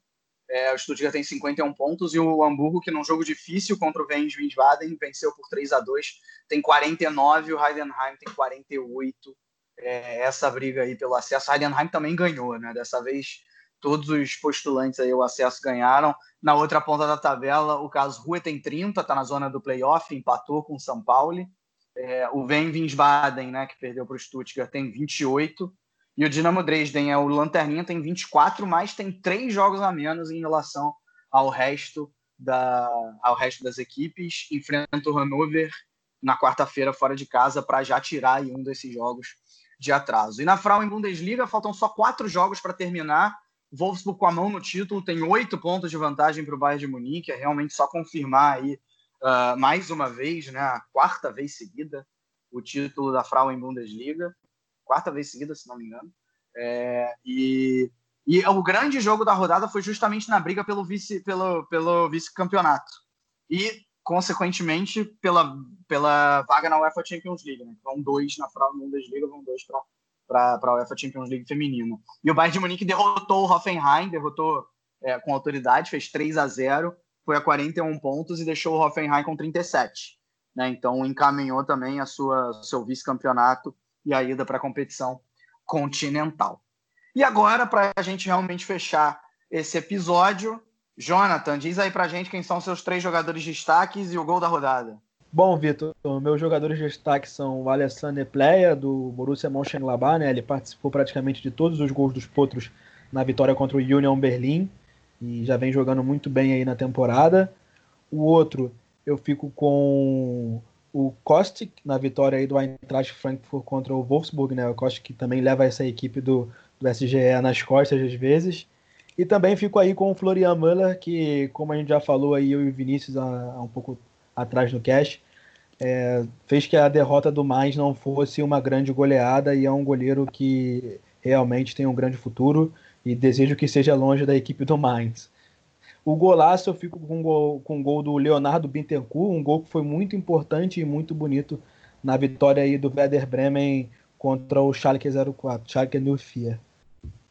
É, o Stuttgart tem 51 pontos e o Hamburgo, que num jogo difícil contra o Wien Wiesbaden, venceu por 3 a 2 tem 49, o Heidenheim tem 48. É, essa briga aí pelo acesso. Heidenheim também ganhou, né? Dessa vez todos os postulantes aí o acesso ganharam. Na outra ponta da tabela, o caso Rua tem 30, está na zona do playoff, empatou com o São Paulo. É, o Wien Wiesbaden, né, que perdeu para o Stuttgart, tem 28. E o Dinamo Dresden é o Lanterninha, tem 24, mas tem três jogos a menos em relação ao resto, da, ao resto das equipes. Enfrenta o Hannover na quarta-feira fora de casa para já tirar um desses jogos de atraso. E na Frauen Bundesliga faltam só quatro jogos para terminar. Wolfsburg com a mão no título tem oito pontos de vantagem para o Bayern de Munique. É realmente só confirmar aí uh, mais uma vez, né, a quarta vez seguida, o título da Frauen Bundesliga quarta vez seguida, se não me engano. É, e, e o grande jogo da rodada foi justamente na briga pelo vice pelo, pelo vice-campeonato. E, consequentemente, pela, pela vaga na UEFA Champions League. Né? Vão dois na Bundesliga, vão dois para a UEFA Champions League feminino. E o Bayern de Munique derrotou o Hoffenheim, derrotou é, com autoridade, fez 3 a 0 foi a 41 pontos e deixou o Hoffenheim com 37. Né? Então encaminhou também a sua seu vice-campeonato e a ida para a competição continental. E agora, para a gente realmente fechar esse episódio, Jonathan, diz aí para a gente quem são seus três jogadores de destaques e o gol da rodada. Bom, Vitor, meus jogadores de destaque são o Alessandro Pleia, do Borussia Mönchengladbach, né? Ele participou praticamente de todos os gols dos Potros na vitória contra o Union Berlim e já vem jogando muito bem aí na temporada. O outro, eu fico com o Kostic na vitória aí do Eintracht Frankfurt contra o Wolfsburg, né? O Kostic que também leva essa equipe do, do SGE nas costas às vezes. E também fico aí com o Florian Müller, que, como a gente já falou aí, eu e o Vinícius há, há um pouco atrás no cast, é, fez que a derrota do Mainz não fosse uma grande goleada e é um goleiro que realmente tem um grande futuro e desejo que seja longe da equipe do Mainz. O golaço eu fico com o gol, com o gol do Leonardo Bittencourt, um gol que foi muito importante e muito bonito na vitória aí do Werder Bremen contra o Schalke 04, Schalke 04.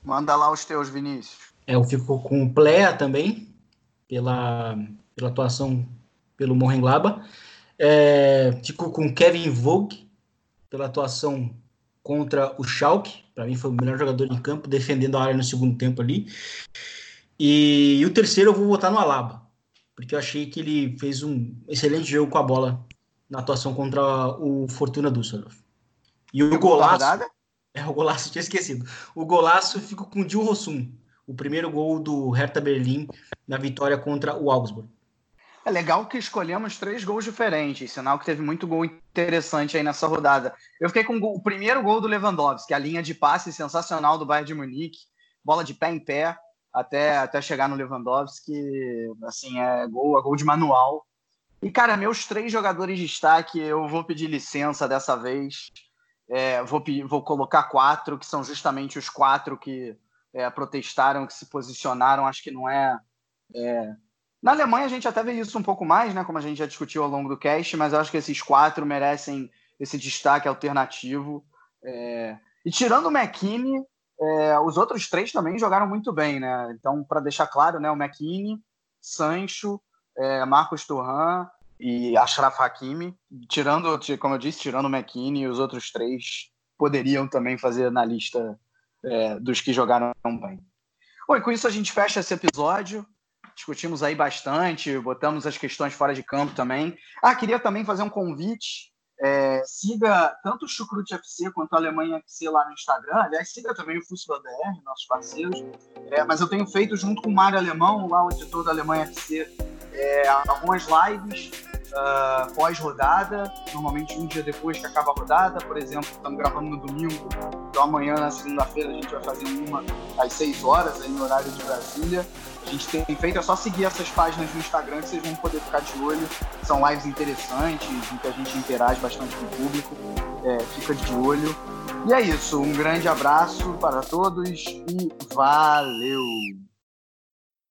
Manda lá os teus, Vinícius. É, eu fico com o Plea também, pela, pela atuação pelo Mönchengladbach. É, fico com Kevin Vogt, pela atuação contra o Schalke. Para mim foi o melhor jogador em campo, defendendo a área no segundo tempo ali. E, e, o terceiro eu vou votar no Alaba, porque eu achei que ele fez um excelente jogo com a bola na atuação contra o Fortuna Düsseldorf. E o, golaço... É, o golaço, tinha esquecido. O golaço fico com o Dil Rossum, o primeiro gol do Hertha Berlim na vitória contra o Augsburg. É legal que escolhemos três gols diferentes, sinal que teve muito gol interessante aí nessa rodada. Eu fiquei com o primeiro gol do Lewandowski, a linha de passe sensacional do Bayern de Munique, bola de pé em pé, até, até chegar no Lewandowski, assim, é gol, é gol de manual. E, cara, meus três jogadores de destaque, eu vou pedir licença dessa vez. É, vou, vou colocar quatro, que são justamente os quatro que é, protestaram, que se posicionaram. Acho que não é, é, Na Alemanha a gente até vê isso um pouco mais, né? Como a gente já discutiu ao longo do cast, mas eu acho que esses quatro merecem esse destaque alternativo. É... E tirando o McKinney, é, os outros três também jogaram muito bem, né? Então, para deixar claro, né, o McKinney, Sancho, é, Marcos Turhan e Ashraf Hakimi, tirando, como eu disse, tirando o McKinney, os outros três poderiam também fazer na lista é, dos que jogaram bem. Bom, e com isso a gente fecha esse episódio. Discutimos aí bastante, botamos as questões fora de campo também. Ah, queria também fazer um convite é, siga tanto o Chucrute FC quanto a Alemanha FC lá no Instagram. Aliás, siga também o Fussball BR, nossos parceiros. É, mas eu tenho feito junto com o Mário Alemão, lá o editor da Alemanha FC, é, algumas lives uh, pós-rodada, normalmente um dia depois que acaba a rodada. Por exemplo, estamos gravando no domingo, então amanhã, na segunda-feira, a gente vai fazer uma às 6 horas, aí no horário de Brasília. A gente tem feito, é só seguir essas páginas no Instagram que vocês vão poder ficar de olho. São lives interessantes, em que a gente interage bastante com o público. É, fica de olho. E é isso, um grande abraço para todos e valeu!